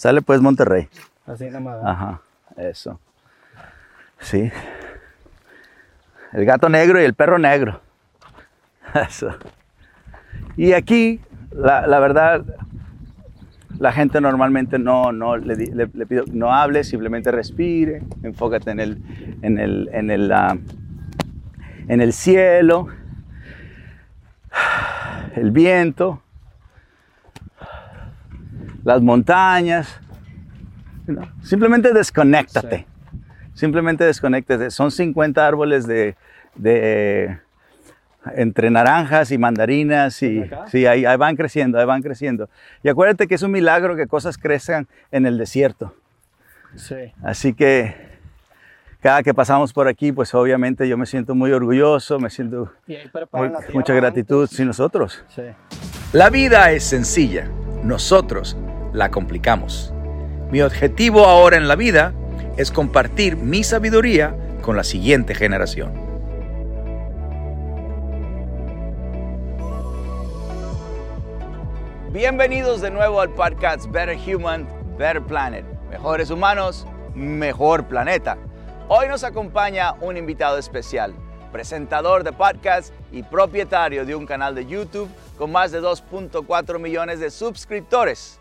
Sale pues Monterrey. Así nada más. Ajá, eso. Sí. El gato negro y el perro negro. Eso. Y aquí, la, la verdad, la gente normalmente no, no le- le pido no hable, simplemente respire, enfócate en el, en el, en el, ah, en el cielo, el viento, las montañas. ¿no? Simplemente desconéctate. Simplemente desconéctate. Son 50 árboles de, de entre naranjas y mandarinas y sí, ahí, ahí van creciendo, ahí van creciendo. Y acuérdate que es un milagro que cosas crezcan en el desierto. Sí. Así que cada que pasamos por aquí, pues obviamente yo me siento muy orgulloso, me siento muy- mucha gratitud sin nosotros. Sí. La vida es sencilla, nosotros la complicamos. Mi objetivo ahora en la vida es compartir mi sabiduría con la siguiente generación. Bienvenidos de nuevo al podcast Better Human, Better Planet. Mejores humanos, mejor planeta. Hoy nos acompaña un invitado especial, presentador de podcast y propietario de un canal de YouTube con más de 2.4 millones de suscriptores.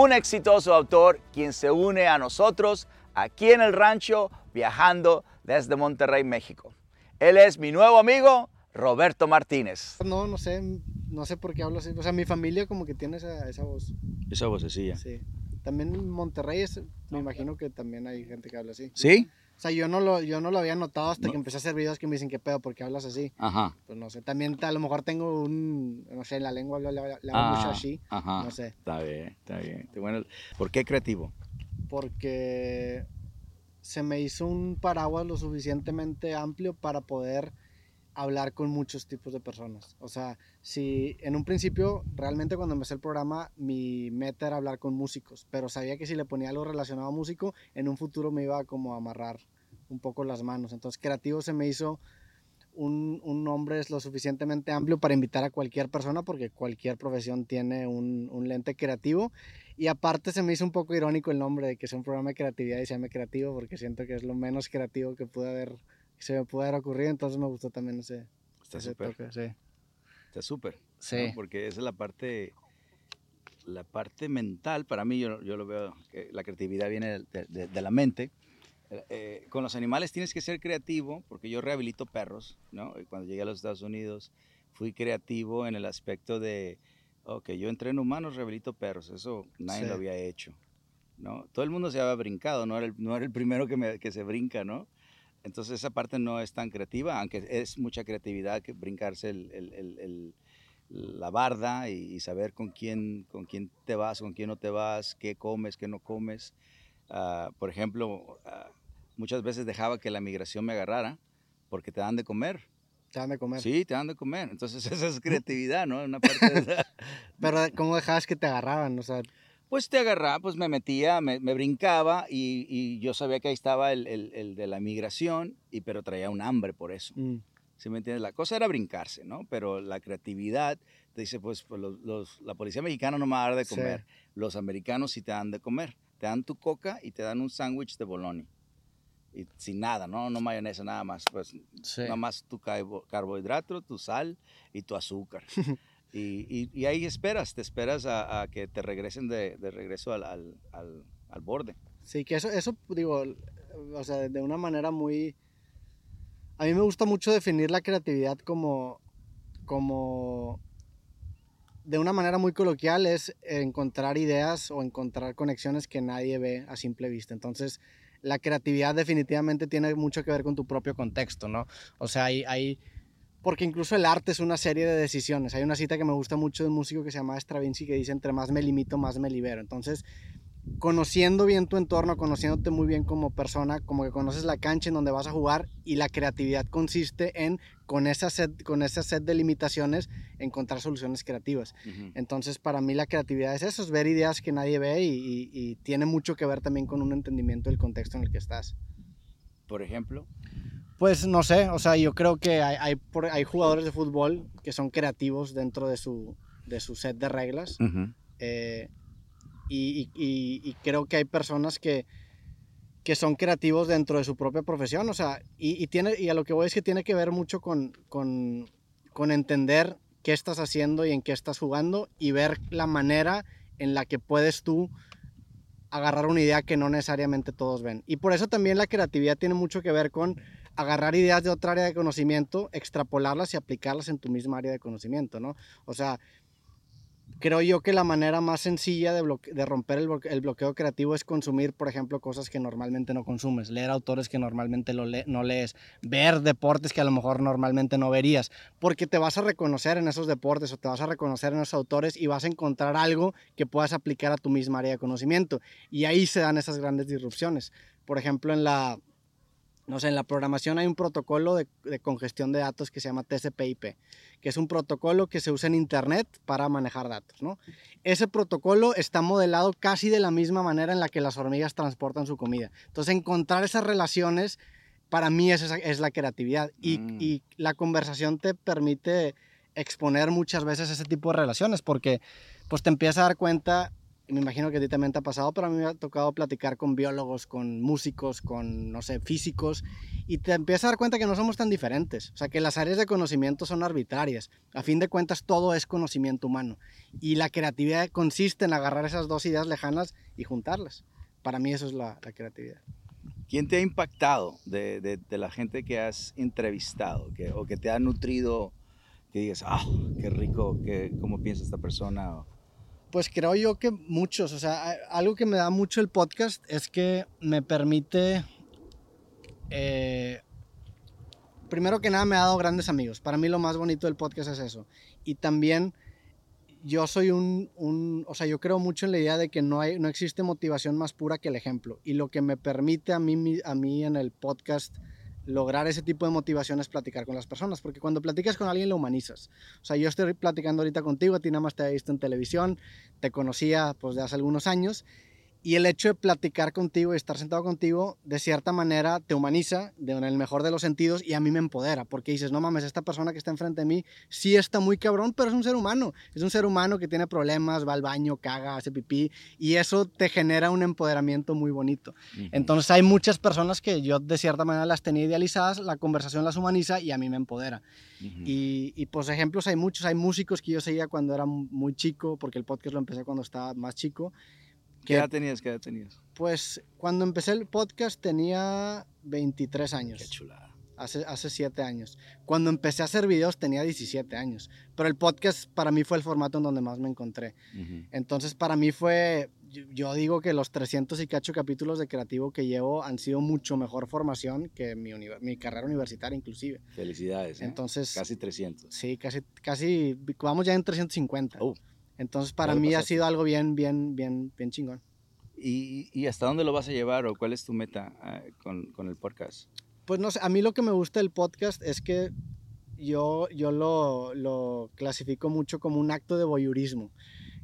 Un exitoso autor quien se une a nosotros aquí en el rancho viajando desde Monterrey, México. Él es mi nuevo amigo, Roberto Martínez. No, no sé, no sé por qué hablo así. O sea, mi familia como que tiene esa, esa voz. Esa vocecilla. Sí. También en Monterrey es, me imagino que también hay gente que habla así. ¿Sí? O sea, yo no lo, yo no lo había notado hasta No. que empecé a hacer videos que me dicen qué pedo, ¿por qué hablas así? Ajá. Pues no sé, también a lo mejor tengo un, no sé, en la lengua le, le- le hago mucho así, Ah, ajá. no sé. Está bien, está bien. Bueno. ¿Por qué creativo? porque se me hizo un paraguas lo suficientemente amplio para poder hablar con muchos tipos de personas. O sea, si en un principio, realmente cuando empecé el programa, mi meta era hablar con músicos, pero sabía que si le ponía algo relacionado a músico, en un futuro me iba como a amarrar un poco las manos. Entonces, creativo se me hizo un, un nombre es lo suficientemente amplio para invitar a cualquier persona, porque cualquier profesión tiene un, un lente creativo. Y aparte se me hizo un poco irónico el nombre de que sea un programa de creatividad y se llame creativo, porque siento que es lo menos creativo que pude haber, se me pudo haber ocurrido. Entonces me gustó también ese, Está súper. Sí. Está súper. Sí. ¿no? Porque esa es la parte, la parte mental. Para mí, yo, yo lo veo, que la creatividad viene de, de- de la mente. Eh, eh, con los animales tienes que ser creativo, porque yo rehabilito perros, ¿no? Y cuando llegué a los Estados Unidos, fui creativo en el aspecto de, ok, yo entreno humanos, rehabilito perros. Eso nadie Sí. lo había hecho, ¿no? Todo el mundo se había brincado, no era el, no era el primero que, me- que se brinca, ¿no? Entonces esa parte no es tan creativa, aunque es mucha creatividad que brincarse el- el- el- la barda y, y saber con quién, con quién te vas, con quién no te vas, qué comes, qué no comes. Ah, por ejemplo, ah, muchas veces dejaba que la migración me agarrara porque te dan de comer. Te dan de comer. Sí, te dan de comer. Entonces esa es creatividad, ¿no? Una parte de esa- Pero ¿cómo dejabas que te agarraban? O sea, Pues te agarraba, pues me metía, me, me brincaba y, y yo sabía que ahí estaba el, el- el de la migración, y, pero traía un hambre por eso. mm, ¿Sí me entiendes? La cosa era brincarse, ¿no? Pero la creatividad te dice, pues, pues, los- los- la policía mexicana no me va a dar de Sí. comer. Los americanos sí te dan de comer. Te dan tu coca y te dan un sándwich de bologna. Y sin nada, ¿no? No mayonesa, nada más. Pues sí. nada más tu carbo- carbohidrato, tu sal y tu azúcar. y, y- y ahí esperas, te esperas a, a que te regresen de, de regreso al, al- al- al borde. Sí, que eso, eso digo, o sea, de una manera muy... A mí me gusta mucho definir la creatividad como, como de una manera muy coloquial, es encontrar ideas o encontrar conexiones que nadie ve a simple vista. Entonces, la creatividad definitivamente tiene mucho que ver con tu propio contexto, ¿no? O sea, hay... hay porque incluso el arte es una serie de decisiones. Hay una cita que me gusta mucho de un músico que se llama Stravinsky que dice, entre más me limito, más me libero. Entonces, conociendo bien tu entorno, conociéndote muy bien como persona, como que conoces la cancha en donde vas a jugar y la creatividad consiste en, con esa set, con esa set de limitaciones, encontrar soluciones creativas. Entonces, para mí la creatividad es eso, es ver ideas que nadie ve y, y- y tiene mucho que ver también con un entendimiento del contexto en el que estás. Por ejemplo, Pues no sé, o sea, yo creo que hay, hay, jugadores de fútbol que son creativos dentro de su, de su set de reglas. Eh, y, y- y creo que hay personas que, que son creativos dentro de su propia profesión, o sea, y, y tiene, y a lo que voy es que tiene que ver mucho con, con, con entender qué estás haciendo y en qué estás jugando y ver la manera en la que puedes tú agarrar una idea que no necesariamente todos ven. Y por eso también la creatividad tiene mucho que ver con agarrar ideas de otra área de conocimiento, extrapolarlas y aplicarlas en tu misma área de conocimiento, ¿no? O sea, creo yo que la manera más sencilla de, romper el, bloque- el bloqueo creativo es consumir, por ejemplo, cosas que normalmente no consumes, leer autores que normalmente no lees, ver deportes que a lo mejor normalmente no verías, porque te vas a reconocer en esos deportes o te vas a reconocer en esos autores y vas a encontrar algo que puedas aplicar a tu misma área de conocimiento. Y ahí se dan esas grandes disrupciones. Por ejemplo, en la, no sé, en la programación hay un protocolo de, de congestión de datos que se llama TCP/IP, que es un protocolo que se usa en Internet para manejar datos, ¿no? Ese protocolo está modelado casi de la misma manera en la que las hormigas transportan su comida. Entonces, encontrar esas relaciones, para mí es, es la creatividad. Y, Mm. y la conversación te permite exponer muchas veces ese tipo de relaciones, porque pues te empiezas a dar cuenta, me imagino que a ti también te ha pasado, pero a mí me ha tocado platicar con biólogos, con músicos, con, no sé, físicos, y te empiezas a dar cuenta que no somos tan diferentes, o sea, que las áreas de conocimiento son arbitrarias. A fin de cuentas, todo es conocimiento humano. Y la creatividad consiste en agarrar esas dos ideas lejanas y juntarlas. Para mí eso es la, creatividad. ¿Quién te ha impactado de, la gente que has entrevistado que, o que te ha nutrido? Que digas, ah, qué rico, qué, cómo piensa esta persona. Pues creo yo que muchos, o sea, algo que me da mucho el podcast es que me permite, eh, primero que nada me ha dado grandes amigos. Para mí lo más bonito del podcast es eso. Y también yo soy un, un- o sea, yo creo mucho en la idea de que no, hay, no existe motivación más pura que el ejemplo. Y lo que me permite a mí, a mí en el podcast lograr ese tipo de motivación es platicar con las personas, porque cuando platicas con alguien lo humanizas. O sea, yo estoy platicando ahorita contigo, a ti nada más te he visto en televisión, te conocía pues de hace algunos años, y el hecho de platicar contigo y estar sentado contigo, de cierta manera te humaniza, de, en el mejor de los sentidos, y a mí me empodera, porque dices, no mames, esta persona que está enfrente de mí sí está muy cabrón, pero es un ser humano. Es un ser humano que tiene problemas, va al baño, caga, hace pipí, y eso te genera un empoderamiento muy bonito. Entonces hay muchas personas que yo de cierta manera las tenía idealizadas, la conversación las humaniza y a mí me empodera. Y, y pues ejemplos hay muchos, hay músicos que yo seguía cuando era muy chico, porque el podcast lo empecé cuando estaba más chico. ¿Qué edad tenías? ¿Qué edad tenías? Pues cuando empecé el podcast tenía 23 Qué años, chulada. hace, hace 7 años. Cuando empecé a hacer videos tenía 17 años, pero el podcast para mí fue el formato en donde más me encontré. Ujú. Entonces para mí fue, yo, digo que los 300 y cacho capítulos de creativo que llevo han sido mucho mejor formación que mi, mi carrera universitaria inclusive. Felicidades. ¿eh? Entonces, Casi 300. sí, casi, casi, vamos ya en 350. Oh. Entonces para mí ha sido algo bien, bien, bien, bien chingón. ¿Y, y hasta dónde lo vas a llevar o cuál es tu meta ah, con, con el podcast? Pues no sé, a mí lo que me gusta del podcast es que yo, yo lo, lo clasifico mucho como un acto de voyeurismo.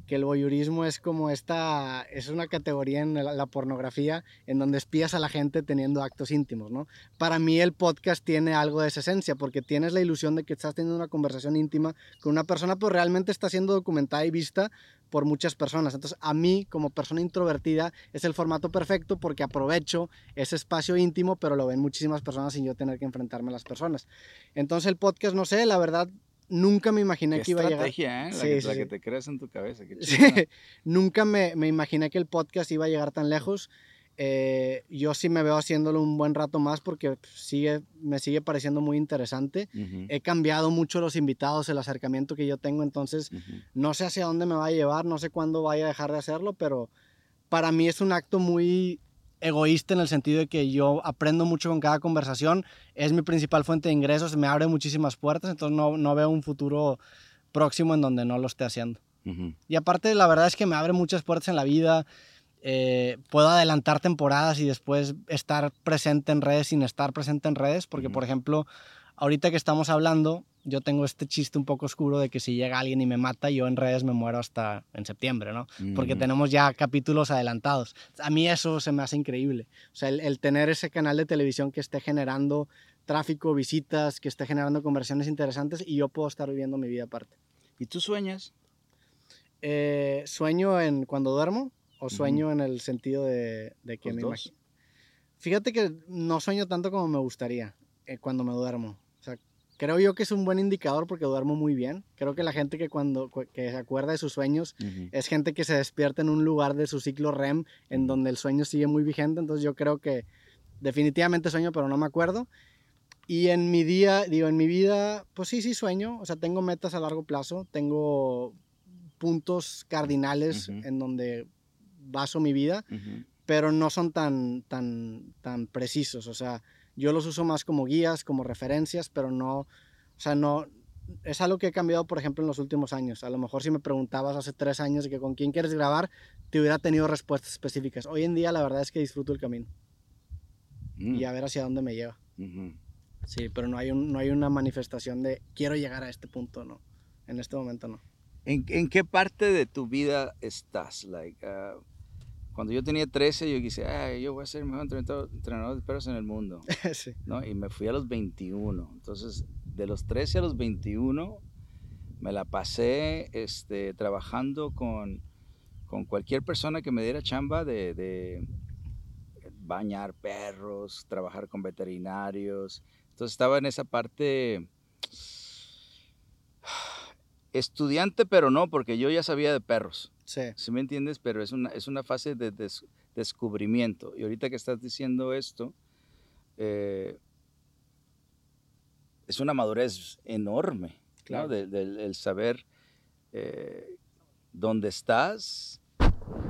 Que el voyeurismo es como esta, es una categoría en la, pornografía en donde espías a la gente teniendo actos íntimos, ¿no? Para mí el podcast tiene algo de esa esencia, porque tienes la ilusión de que estás teniendo una conversación íntima con una persona, pero realmente está siendo documentada y vista por muchas personas. Entonces, a mí, como persona introvertida, es el formato perfecto porque aprovecho ese espacio íntimo, pero lo ven muchísimas personas sin yo tener que enfrentarme a las personas. Entonces, el podcast, no sé, la verdad, nunca me imaginé Qué que iba a llegar. estrategia, ¿eh? La, Sí, que, sí, la sí. que te creas en tu cabeza. Qué nunca me, me imaginé que el podcast iba a llegar tan lejos. Eh, yo sí me veo haciéndolo un buen rato más porque sigue, me sigue pareciendo muy interesante. He cambiado mucho los invitados, el acercamiento que yo tengo, entonces no sé hacia dónde me va a llevar, no sé cuándo vaya a dejar de hacerlo, pero para mí es un acto muy egoísta en el sentido de que yo aprendo mucho con cada conversación, es mi principal fuente de ingresos, me abre muchísimas puertas, entonces no, no veo un futuro próximo en donde no lo esté haciendo. Y aparte, la verdad es que me abre muchas puertas en la vida. eh, puedo adelantar temporadas y después estar presente en redes sin estar presente en redes, porque, por ejemplo, ahorita que estamos hablando, yo tengo este chiste un poco oscuro de que si llega alguien y me mata, yo en redes me muero hasta en septiembre, ¿no? Porque Ujú. tenemos ya capítulos adelantados. A mí eso se me hace increíble. O sea, el, el tener ese canal de televisión que esté generando tráfico, visitas, que esté generando conversiones interesantes y yo puedo estar viviendo mi vida aparte. ¿Y tú sueñas? Eh, sueño en cuando duermo. o sueño en el sentido de, de que Los me imagino. Fíjate que no sueño tanto como me gustaría eh, cuando me duermo. Creo yo que es un buen indicador porque duermo muy bien. Creo que la gente que cuando cu- que se acuerda de sus sueños Ujú. es gente que se despierta en un lugar de su ciclo REM en donde el sueño sigue muy vigente. Entonces yo creo que definitivamente sueño, pero no me acuerdo. Y en mi día, digo, en mi vida, pues sí, sí sueño. O sea, tengo metas a largo plazo, tengo puntos cardinales Ujú. en donde baso mi vida, Ujú. pero no son tan, tan, tan precisos. O sea, yo los uso más como guías, como referencias, pero no, o sea, no, es algo que he cambiado, por ejemplo, en los últimos años. A lo mejor si me preguntabas hace tres años de que con quién quieres grabar, te hubiera tenido respuestas específicas. Hoy en día la verdad es que disfruto el camino Mm. y a ver hacia dónde me lleva. Sí, pero no hay, un, no hay una manifestación de quiero llegar a este punto, no. En este momento no. ¿En, en qué parte de tu vida estás? Like, ah, cuando yo tenía 13, yo quise, "Ay, yo voy a ser el mejor entrenador, entrenador de perros en el mundo, sí. ¿no? Y me fui a los 21. Entonces, de los 13 a los 21, me la pasé este, trabajando con, con cualquier persona que me diera chamba de, de bañar perros, trabajar con veterinarios. Entonces, estaba en esa parte estudiante, pero no, porque yo ya sabía de perros. Sí, ¿Sí me entiendes? Pero es una, es una fase de des- descubrimiento. Y ahorita que estás diciendo esto, eh, es una madurez enorme, Claro. ¿no? De- del el saber eh, dónde estás,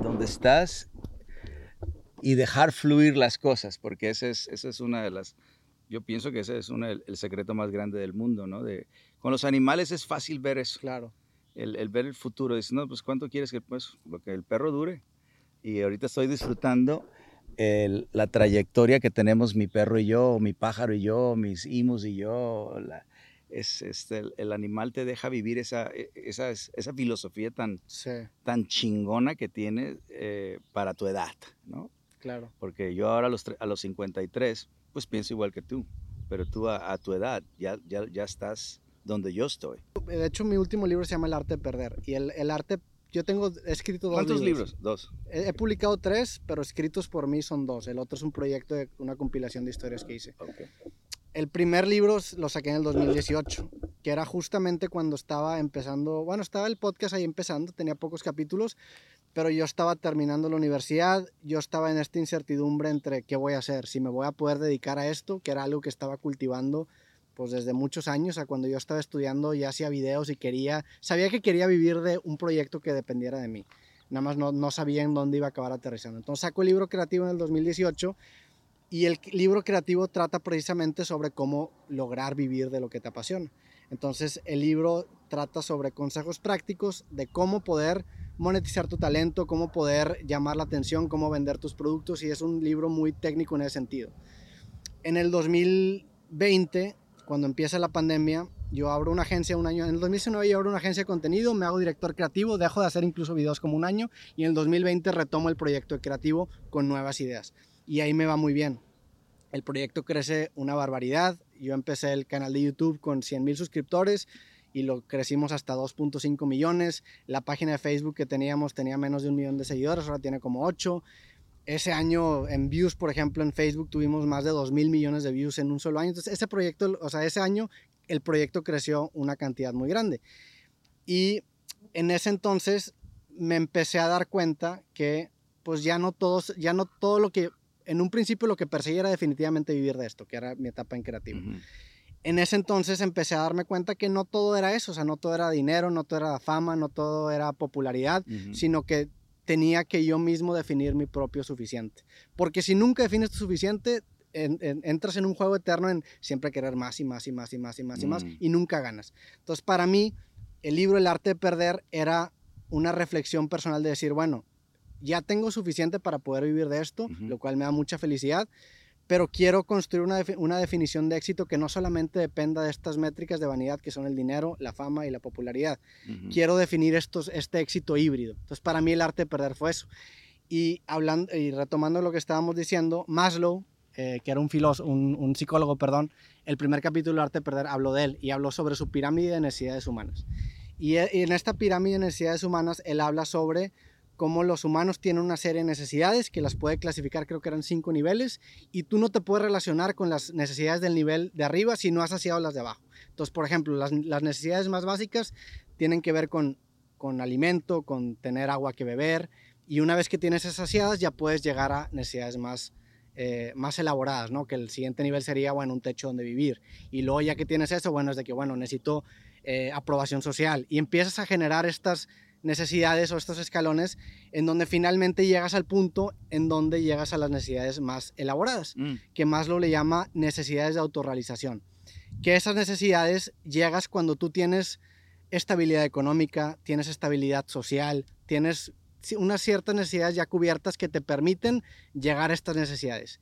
dónde estás y dejar fluir las cosas, porque esa es, esa es una de las, yo pienso que ese es una- el, el secreto más grande del mundo, ¿no? De, con los animales es fácil ver eso claro. El, el ver el futuro. Dices, no, pues ¿cuánto quieres que pues lo que el perro dure? Y ahorita estoy disfrutando el- la trayectoria que tenemos mi perro y yo, mi pájaro y yo, mis imus y yo. la- es, este, el, el animal te deja vivir esa, e- esa, esa filosofía tan, Sí, tan chingona que tiene eh, para tu edad, ¿no? claro. Porque yo ahora a los, a los 53, pues pienso igual que tú, pero tú a, a tu edad ya, ya, ya estás donde yo estoy. De hecho, mi último libro se llama El arte de perder. Y el, el arte, yo tengo he escrito dos ¿Cuántos libros? Dos. He, he publicado tres, pero escritos por mí son dos. El otro es un proyecto de una compilación de historias que hice. Ok. El primer libro lo saqué en el 2018, que era justamente cuando estaba empezando, bueno, estaba el podcast ahí empezando, tenía pocos capítulos, pero yo estaba terminando la universidad, yo estaba en esta incertidumbre entre qué voy a hacer, si me voy a poder dedicar a esto, que era algo que estaba cultivando pues desde muchos años, a cuando yo estaba estudiando ya hacía videos y quería, sabía que quería vivir de un proyecto que dependiera de mí. Nada más no, no sabía en dónde iba a acabar aterrizando. Entonces saco el libro creativo en el 2018 y el libro creativo trata precisamente sobre cómo lograr vivir de lo que te apasiona. Entonces el libro trata sobre consejos prácticos de cómo poder monetizar tu talento, cómo poder llamar la atención, cómo vender tus productos y es un libro muy técnico en ese sentido. En el 2020, cuando empieza la pandemia, yo abro una agencia un año, en el 2019 yo abro una agencia de contenido, me hago director creativo, dejo de hacer incluso videos como un año y en el 2020 retomo el proyecto creativo con nuevas ideas y ahí me va muy bien. El proyecto crece una barbaridad. Yo empecé el canal de YouTube con 100 mil suscriptores y lo crecimos hasta 2.5 millones. La página de Facebook que teníamos tenía menos de un millón de seguidores, ahora tiene como 8. Ese año en views, por ejemplo, en Facebook tuvimos más de 2 mil millones de views en un solo año. Entonces, ese proyecto, o sea, ese año el proyecto creció una cantidad muy grande. Y en ese entonces me empecé a dar cuenta que pues ya no todos, ya no todo lo que en un principio lo que perseguía era definitivamente vivir de esto, que era mi etapa en creativo. En ese entonces empecé a darme cuenta que no todo era eso, o sea, no todo era dinero, no todo era fama, no todo era popularidad, sino que tenía que yo mismo definir mi propio suficiente. Porque si nunca defines tu suficiente, en- en- entras en un juego eterno en siempre querer más y más y más y más y más y más Mm. y nunca ganas. Entonces, para mí, el libro El arte de perder era una reflexión personal de decir, bueno, ya tengo suficiente para poder vivir de esto, lo cual me da mucha felicidad, pero quiero construir una, una definición de éxito que no solamente dependa de estas métricas de vanidad que son el dinero, la fama y la popularidad. Quiero definir estos, este éxito híbrido. Entonces, para mí el arte de perder fue eso. Y, hablando, y retomando lo que estábamos diciendo, Maslow, eh, que era un, filósofo, un, un psicólogo, perdón, el primer capítulo de Arte de Perder habló de él y habló sobre su pirámide de necesidades humanas. Y, e- y en esta pirámide de necesidades humanas, él habla sobre cómo los humanos tienen una serie de necesidades que las puede clasificar, creo que eran cinco niveles, y tú no te puedes relacionar con las necesidades del nivel de arriba si no has saciado las de abajo. Entonces, por ejemplo, las, las necesidades más básicas tienen que ver con, con alimento, con tener agua que beber, y una vez que tienes esas saciadas ya puedes llegar a necesidades más, eh, más elaboradas, ¿no? Que el siguiente nivel sería, bueno, un techo donde vivir. Y luego ya que tienes eso, bueno, es de que, bueno, necesito eh, aprobación social. Y empiezas a generar estas necesidades o estos escalones en donde finalmente llegas al punto en donde llegas a las necesidades más elaboradas, Mm. que Maslow le llama necesidades de autorrealización. Que esas necesidades llegas cuando tú tienes estabilidad económica, tienes estabilidad social, tienes unas ciertas necesidades ya cubiertas que te permiten llegar a estas necesidades.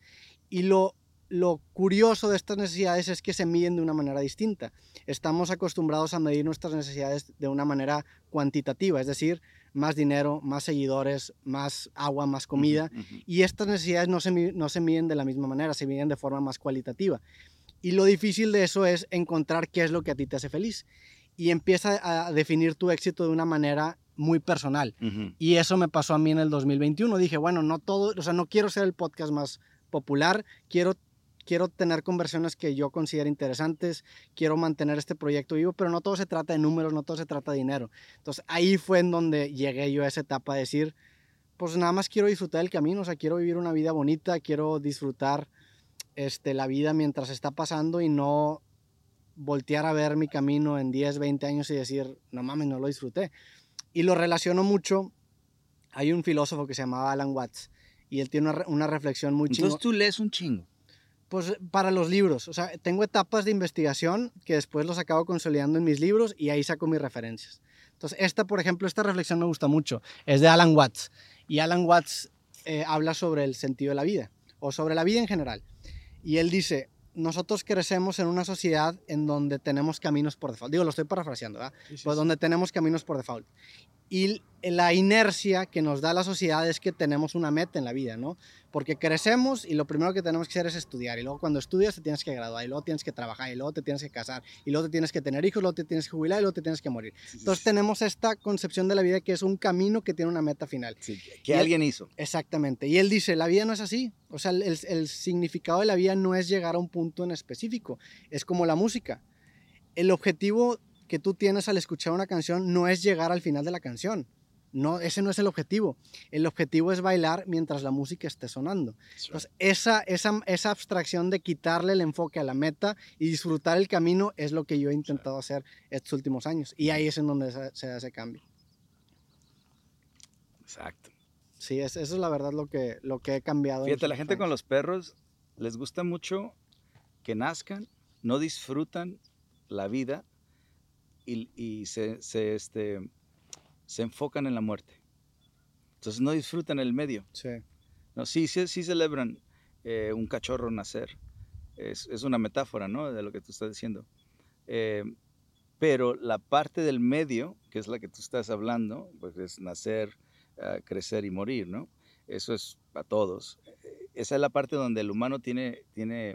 Y lo, lo curioso de estas necesidades es que se miden de una manera distinta. Estamos acostumbrados a medir nuestras necesidades de una manera cuantitativa, es decir, más dinero, más seguidores, más agua, más comida. Y estas necesidades no se, no se miden de la misma manera, se miden de forma más cualitativa. Y lo difícil de eso es encontrar qué es lo que a ti te hace feliz. Y empieza a definir tu éxito de una manera muy personal. Y eso me pasó a mí en el 2021. Dije, bueno, no todo, o sea, no quiero ser el podcast más popular, quiero, quiero tener conversiones que yo considere interesantes, quiero mantener este proyecto vivo, pero no todo se trata de números, no todo se trata de dinero. Entonces ahí fue en donde llegué yo a esa etapa de decir, pues nada más quiero disfrutar el camino, o sea, quiero vivir una vida bonita, quiero disfrutar este, la vida mientras está pasando y no voltear a ver mi camino en 10, 20 años y decir, no mames, no lo disfruté. Y lo relaciono mucho. Hay un filósofo que se llamaba Alan Watts y él tiene una, una reflexión muy chingona. Entonces tú lees un chingo. Pues para los libros, o sea, tengo etapas de investigación que después los acabo consolidando en mis libros y ahí saco mis referencias. Entonces, esta, por ejemplo, esta reflexión me gusta mucho. Es de Alan Watts. Y Alan Watts eh, habla sobre el sentido de la vida o sobre la vida en general. Y él dice, nosotros crecemos en una sociedad en donde tenemos caminos por default. Digo, lo estoy parafraseando, ¿verdad? pues donde tenemos caminos por default. Y la inercia que nos da la sociedad es que tenemos una meta en la vida, ¿no? Porque crecemos y lo primero que tenemos que hacer es estudiar. Y luego cuando estudias te tienes que graduar, y luego tienes que trabajar, y luego te tienes que casar, y luego te tienes que tener hijos, luego te tienes que jubilar, y luego te tienes que morir. Entonces tenemos esta concepción de la vida que es un camino que tiene una meta final. Sí, que- Y que él- alguien hizo. Exactamente. Y él dice, la vida no es así. O sea, el, el significado de la vida no es llegar a un punto en específico. Es como la música. El objetivo que tú tienes al escuchar una canción no es llegar al final de la canción. No, ese no es el objetivo. El objetivo es bailar mientras la música esté sonando. Entonces, esa, esa, esa abstracción de quitarle el enfoque a la meta y disfrutar el camino es lo que yo he intentado hacer estos últimos años. Y ahí es en donde se, se hace cambio. Exacto. Sí, es, eso es la verdad lo que, lo que he cambiado. Fíjate, la gente con los perros les gusta mucho que nazcan, no disfrutan la vida y, y se, se, este, se enfocan en la muerte. Entonces no disfrutan el medio. Sí, No, sí, sí, sí celebran eh, un cachorro nacer. Es, es una metáfora, ¿no? De lo que tú estás diciendo. Eh, pero la parte del medio, que es la que tú estás hablando, pues es nacer, ah, crecer y morir, ¿no? Eso es para todos. Eh, Esa es la parte donde el humano tiene, tiene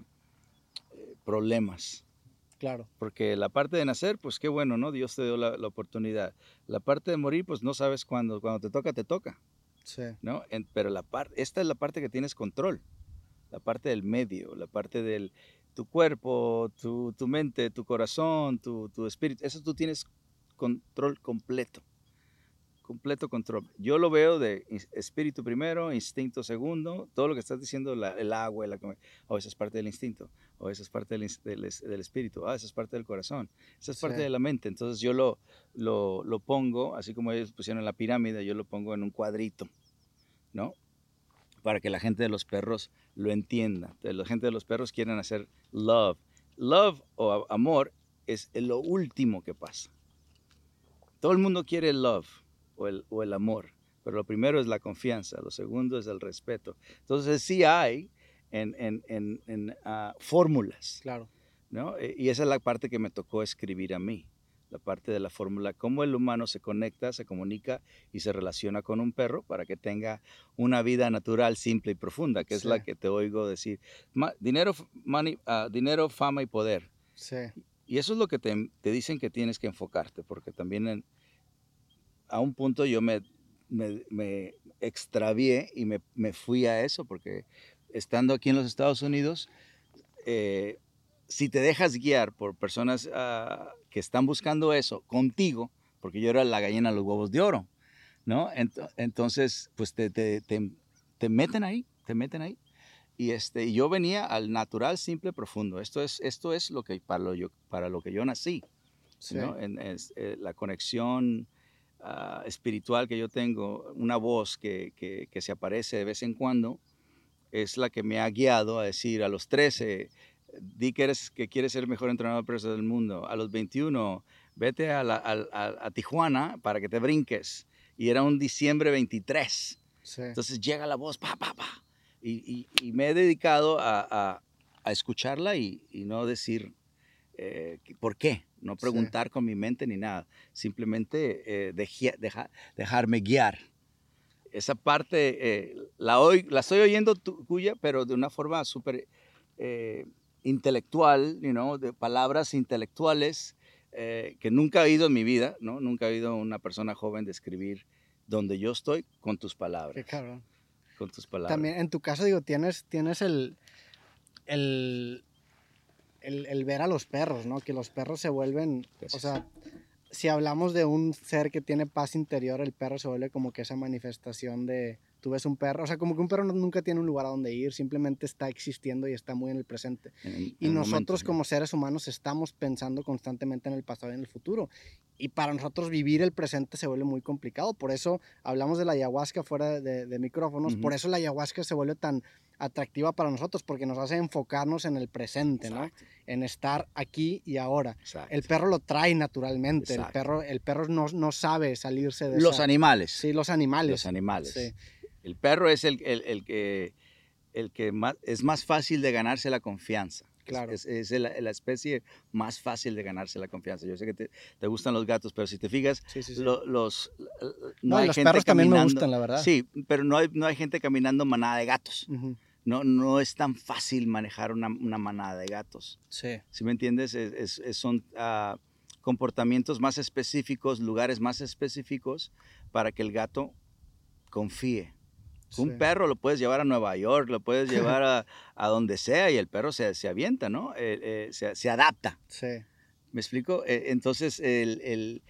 eh, problemas. Claro. Porque la parte de nacer, pues qué bueno, ¿no? Dios te dio la, la oportunidad. La parte de morir, pues no sabes cuándo. Cuando te toca, te toca. Sí, ¿no? En- pero la par- esta es la parte que tienes control, la parte del medio, la parte del tu cuerpo, tu, tu mente, tu corazón, tu, tu espíritu, eso tú tienes control completo, completo control. Yo lo veo de espíritu primero, instinto segundo, todo lo que estás diciendo, la- el agua, la, comi- oh, esa es parte del instinto, o esa es parte del, espíritu, ah, esa es parte del corazón, esa es parte Sí. de la mente. Entonces yo lo, lo, lo pongo, así como ellos pusieron la pirámide, yo lo pongo en un cuadrito, ¿no? Para que la gente de los perros lo entienda. La gente de los perros quieren hacer love. Love o amor es lo último que pasa. Todo el mundo quiere love o el, o el amor, pero lo primero es la confianza, lo segundo es el respeto. Entonces sí hay en, en, en, en, ah, fórmulas, claro. ¿no? Eh, Y esa es la parte que me tocó escribir a mí, la parte de la fórmula, cómo el humano se conecta, se comunica y se relaciona con un perro para que tenga una vida natural, simple y profunda, que es la que te oigo decir. Dinero, money, ah, dinero, fama y poder. Sí, Y eso es lo que te, te dicen que tienes que enfocarte, porque también en- a un punto yo me me, me extravié y me, me, fui a eso, porque estando aquí en los Estados Unidos, eh, si te dejas guiar por personas uh, que están buscando eso contigo, porque yo era la gallina de los huevos de oro, ¿no? Entonces, pues te, te, te, te meten ahí, te meten ahí. Y este, yo venía al natural, simple, profundo. Esto es, esto es lo que, para, lo, yo, para lo que yo nací. ¿no? En, es, eh, la conexión uh, espiritual que yo tengo, una voz que, que, que, se aparece de vez en cuando, es la que me ha guiado a decir a los 13, di que, eres, que quieres ser el mejor entrenador de personas del mundo. A los 21, vete a, la, a, a, Tijuana para que te brinques. Y era un diciembre 23. Sí. Entonces llega la voz, pa, pa, pa y, y, me he dedicado a escucharla y, y, no decir eh, por qué, no preguntar sí. con mi mente ni nada, simplemente eh, deja, dejarme guiar. Esa parte eh, la, oy, la estoy oyendo tuya, pero de una forma súper eh, intelectual, you know, de palabras intelectuales que nunca he oído en mi vida, ¿no? nunca he oído una persona joven describir donde yo estoy con tus palabras. Qué cabrón con tus palabras. También en tu caso, digo, tienes, tienes el, el, el, el, ver a los perros, ¿no? Que los perros se vuelven, Gracias. o sea, si hablamos de un ser que tiene paz interior, el perro se vuelve como que esa manifestación de, tú ves un perro, o sea, como que un perro nunca tiene un lugar a donde ir, simplemente está existiendo y está muy en el presente. En, y en nosotros momento, como seres humanos estamos pensando constantemente en el pasado y en el futuro. Y para nosotros vivir el presente se vuelve muy complicado. Por eso hablamos de la ayahuasca fuera de, de micrófonos, uh -huh. por eso la ayahuasca se vuelve tan atractiva para nosotros, porque nos hace enfocarnos en el presente, Exacto. ¿no? En estar aquí y ahora. Exacto. El perro lo trae naturalmente, el perro, el perro no, no sabe salirse de... Los esa... animales. Sí, los animales. Los animales. Sí. El perro es el, el, el que, el que más, es más fácil de ganarse la confianza. Claro. Es, es, es la, la, especie más fácil de ganarse la confianza. Yo sé que te, te gustan los gatos, pero si te fijas, sí, sí, sí. Lo, los, no, no hay los gente perros también me gustan, la verdad. Sí, pero no hay, no hay gente caminando manada de gatos. Uh -huh. No, no es tan fácil manejar una, una manada de gatos. Sí. ¿Sí me entiendes? Es, son uh, comportamientos más específicos, lugares más específicos para que el gato confíe. Sí. Un perro lo puedes llevar a Nueva York, lo puedes llevar a, a donde sea y el perro se, se avienta, ¿no? Eh, eh, se, se, adapta. Sí. ¿Me explico? Eh, entonces, el, el,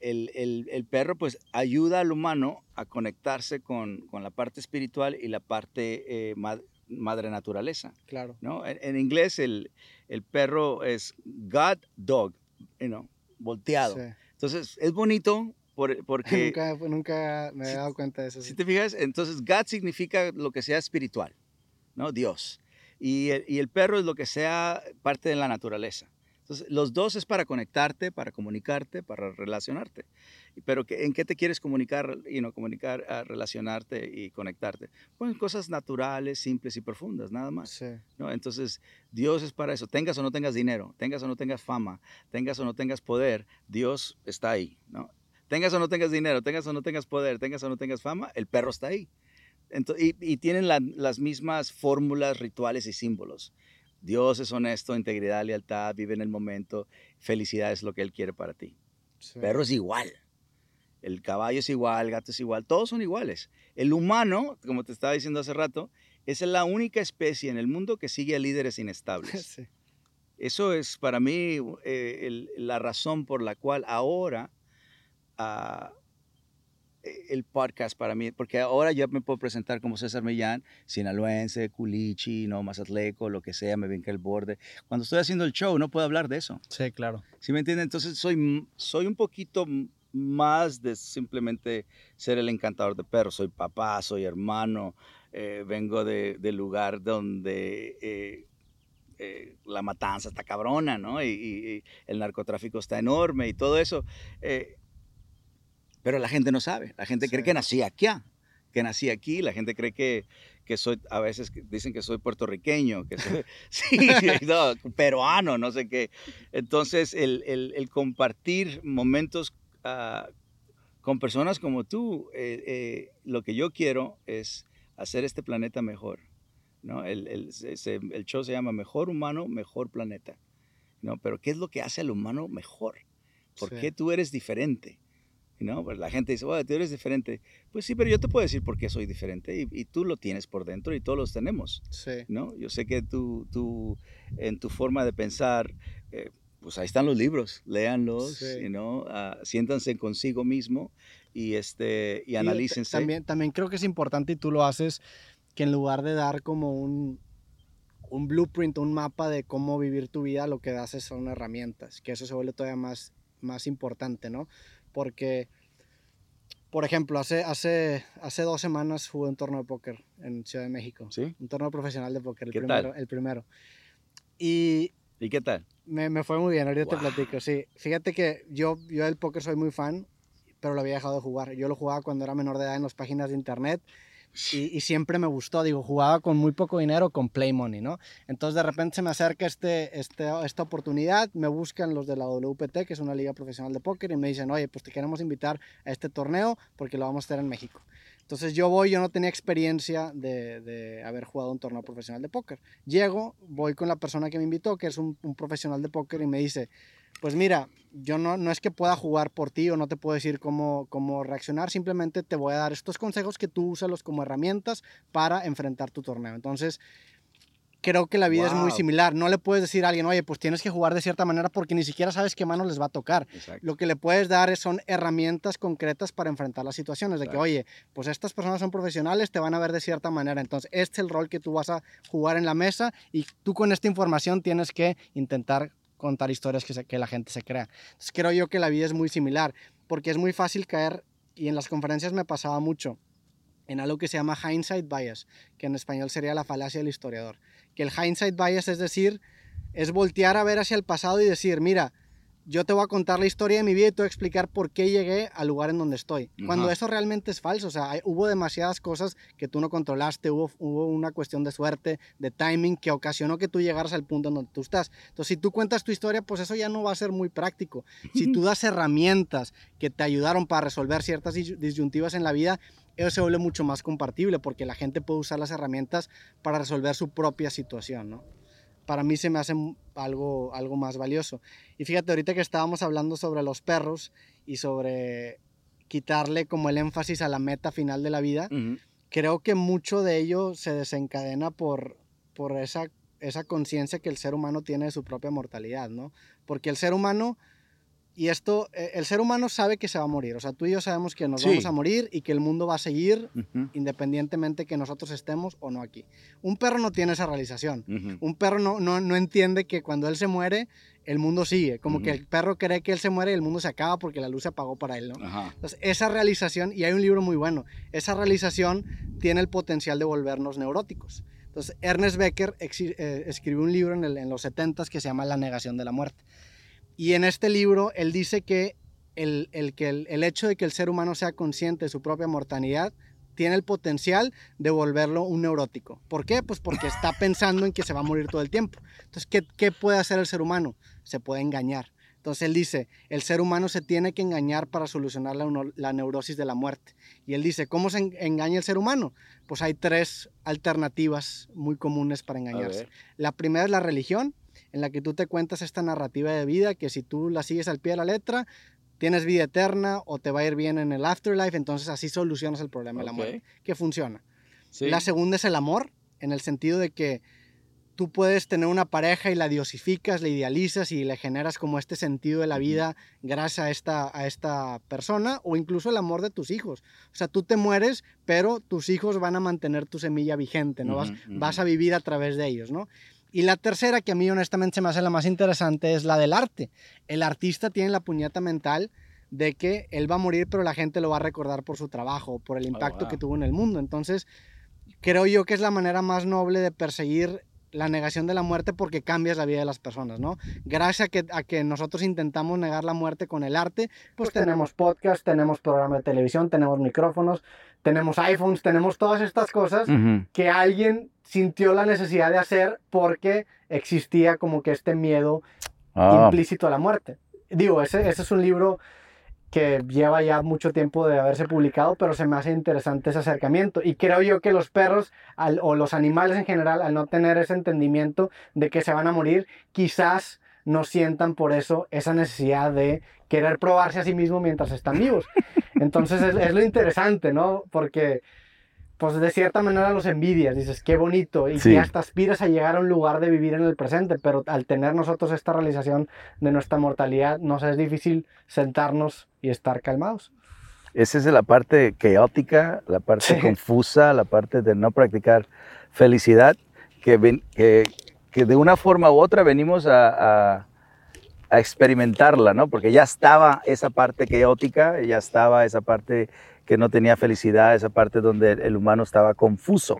el, el, perro pues ayuda al humano a conectarse con, con la parte espiritual y la parte mad madre naturaleza. Claro. ¿no? En, en, inglés el, el perro es God Dog, you know, volteado. Sí. Entonces, es bonito por, porque... nunca, nunca, me he dado cuenta de eso. Si te fijas, entonces God significa lo que sea espiritual, ¿no? Dios. Y el, y el perro es lo que sea parte de la naturaleza. Entonces, los dos es para conectarte, para comunicarte, para relacionarte. Pero ¿en qué te quieres comunicar, y you know, comunicar, uh, relacionarte y conectarte? Pues en cosas naturales, simples y profundas, nada más. Sí. ¿no? Entonces, Dios es para eso. Tengas o no tengas dinero, tengas o no tengas fama, tengas o no tengas poder, Dios está ahí. ¿no? Tengas o no tengas dinero, tengas o no tengas poder, tengas o no tengas fama, el perro está ahí. Entonces, y, y, tienen la, las mismas fórmulas, rituales y símbolos. Dios es honesto, integridad, lealtad, vive en el momento, felicidad es lo que Él quiere para ti. Sí. Perro es igual. El caballo es igual, el gato es igual, todos son iguales. El humano, como te estaba diciendo hace rato, es la única especie en el mundo que sigue a líderes inestables. Sí. Eso es para mí eh, el, la razón por la cual ahora uh, el podcast para mí, porque ahora yo me puedo presentar como César Millán, sinaloense, culichi, no, mazatleco, lo que sea, me que el borde. Cuando estoy haciendo el show no puedo hablar de eso. Sí, claro. ¿Sí me entienden? Entonces soy, soy un poquito más de simplemente ser el encantador de perros. Soy papá, soy hermano, eh, vengo de, de, lugar donde... Eh, eh, la matanza está cabrona, ¿no? Y, y, el narcotráfico está enorme y todo eso. Eh, pero la gente no sabe. La gente sí. cree que nací aquí, que nací aquí. La gente cree que, que soy, a veces dicen que soy puertorriqueño, que soy, sí, no, peruano, no sé qué. Entonces, el, el, el compartir momentos uh, con personas como tú, eh, eh, lo que yo quiero es hacer este planeta mejor. ¿no? El, el, show se llama Mejor Humano, Mejor Planeta. ¿no? Pero ¿qué es lo que hace al humano mejor? ¿Por sí. qué tú eres diferente? ¿No? Pues la gente dice, bueno, tú eres diferente. Pues sí, pero yo te puedo decir por qué soy diferente y, y tú lo tienes por dentro y todos los tenemos, Sí. ¿no? Yo sé que tú, tú en tu forma de pensar, eh, pues ahí están los libros, léanlos, Sí. you know, ah, siéntanse consigo mismo y, este, y analícense. ta- También, también creo que es importante y tú lo haces, que en lugar de dar como un, un blueprint, un mapa de cómo vivir tu vida, lo que das es- son herramientas, que eso se vuelve todavía más, más importante, ¿no? Porque, por ejemplo, hace, hace, hace dos semanas jugué un torneo de póker en Ciudad de México. ¿Sí? Un torneo profesional de póker, el ¿Qué primero, tal? el primero. Y ¿Y qué tal? me, me fue muy bien, ahorita Wow. te platico, sí. Fíjate que yo, yo del póker soy muy fan, pero lo había dejado de jugar. Yo lo jugaba cuando era menor de edad en las páginas de internet y, y siempre me gustó, digo, jugaba con muy poco dinero, con Play Money, ¿no? Entonces de repente se me acerca este, este, esta oportunidad, me buscan los de la WPT, que es una liga profesional de póker, y me dicen, oye, pues te queremos invitar a este torneo porque lo vamos a hacer en México. Entonces yo voy, yo no tenía experiencia de, de haber jugado un torneo profesional de póker. Llego, voy con la persona que me invitó, que es un, un profesional de póker, y me dice, pues mira, yo no, no es que pueda jugar por ti o no te puedo decir cómo, cómo reaccionar, simplemente te voy a dar estos consejos que tú úsalos como herramientas para enfrentar tu torneo. Entonces, creo que la vida es muy similar. No le puedes decir a alguien, oye, pues tienes que jugar de cierta manera porque ni siquiera sabes qué mano les va a tocar. Exacto. Lo que le puedes dar son herramientas concretas para enfrentar las situaciones. De que, oye, pues estas personas son profesionales, te van a ver de cierta manera. Entonces, este es el rol que tú vas a jugar en la mesa y tú con esta información tienes que intentar contar historias que, la gente se crea. Entonces, creo yo que la vida es muy similar porque es muy fácil caer, y en las conferencias me pasaba mucho, en algo que se llama hindsight bias, que en español sería la falacia del historiador. Que el hindsight bias es decir, es voltear a ver hacia el pasado y decir, mira, yo te voy a contar la historia de mi vida y te voy a explicar por qué llegué al lugar en donde estoy. Cuando eso realmente es falso, o sea, hay- hubo demasiadas cosas que tú no controlaste, hubo, hubo una cuestión de suerte, de timing, que ocasionó que tú llegaras al punto en donde tú estás. Entonces, si tú cuentas tu historia, pues eso ya no va a ser muy práctico. Si tú das herramientas que te ayudaron para resolver ciertas dis- disyuntivas en la vida, eso se vuelve mucho más compartible porque la gente puede usar las herramientas para resolver su propia situación, ¿no? Para mí se me hace algo, algo más valioso. Y fíjate, ahorita que estábamos hablando sobre los perros y sobre quitarle como el énfasis a la meta final de la vida, creo que mucho de ello se desencadena por, por esa, esa conciencia que el ser humano tiene de su propia mortalidad, ¿no? Porque el ser humano, y esto, eh, el ser humano sabe que se va a morir, o sea, tú y yo sabemos que nos Sí. vamos a morir y que el mundo va a seguir Ujú. independientemente que nosotros estemos o no aquí. Un perro no tiene esa realización. Un perro no, no, no entiende que cuando él se muere, el mundo sigue. Como que el perro cree que él se muere y el mundo se acaba porque la luz se apagó para él, ¿no? Ajá. Entonces, esa realización, y hay un libro muy bueno, esa realización tiene el potencial de volvernos neuróticos. Entonces, Ernest Becker eh, escribió un libro en, el- en los 70s que se llama La negación de la muerte. Y en este libro, él dice que el, el que el, el hecho de que el ser humano sea consciente de su propia mortalidad tiene el potencial de volverlo un neurótico. ¿Por qué? Pues porque está pensando en que se va a morir todo el tiempo. Entonces, ¿qué, qué puede hacer el ser humano? Se puede engañar. Entonces él dice, el ser humano se tiene que engañar para solucionar la, la neurosis de la muerte. Y él dice, ¿cómo se en- engaña el ser humano? Pues hay tres alternativas muy comunes para engañarse. La primera es la religión, en la que tú te cuentas esta narrativa de vida, que si tú la sigues al pie de la letra, tienes vida eterna o te va a ir bien en el afterlife, entonces así solucionas el problema de la muerte, que funciona. Sí. La segunda es el amor, en el sentido de que tú puedes tener una pareja y la diosificas, la idealizas y le generas como este sentido de la vida gracias a esta, a esta persona o incluso el amor de tus hijos. O sea, tú te mueres, pero tus hijos van a mantener tu semilla vigente, ¿no? Vas, vas a vivir a través de ellos, ¿no? Y la tercera, que a mí honestamente se me hace la más interesante, es la del arte. El artista tiene la puñeta mental de que él va a morir, pero la gente lo va a recordar por su trabajo, por el impacto wow. que tuvo en el mundo. Entonces, creo yo que es la manera más noble de perseguir la negación de la muerte porque cambias la vida de las personas, ¿no? Gracias a que, a que nosotros intentamos negar la muerte con el arte, pues tenemos podcast, tenemos programa de televisión, tenemos micrófonos, tenemos iPhones, tenemos todas estas cosas que alguien sintió la necesidad de hacer porque existía como que este miedo Ah, implícito a la muerte. Digo, ese, ese es un libro que lleva ya mucho tiempo de haberse publicado, pero se me hace interesante ese acercamiento. Y creo yo que los perros o los animales en general, al no tener ese entendimiento de que se van a morir, quizás no sientan por eso esa necesidad de querer probarse a sí mismo mientras están vivos. Entonces es, es lo interesante, ¿no? Porque pues de cierta manera los envidias, dices, qué bonito, y que hasta aspiras a llegar a un lugar de vivir en el presente, pero al tener nosotros esta realización de nuestra mortalidad, nos es difícil sentarnos y estar calmados. Esa es la parte caótica, la parte confusa, la parte de no practicar felicidad, que, que, que de una forma u otra venimos a, a, a experimentarla, ¿no? Porque ya estaba esa parte caótica, ya estaba esa parte que no tenía felicidad, esa parte donde el humano estaba confuso.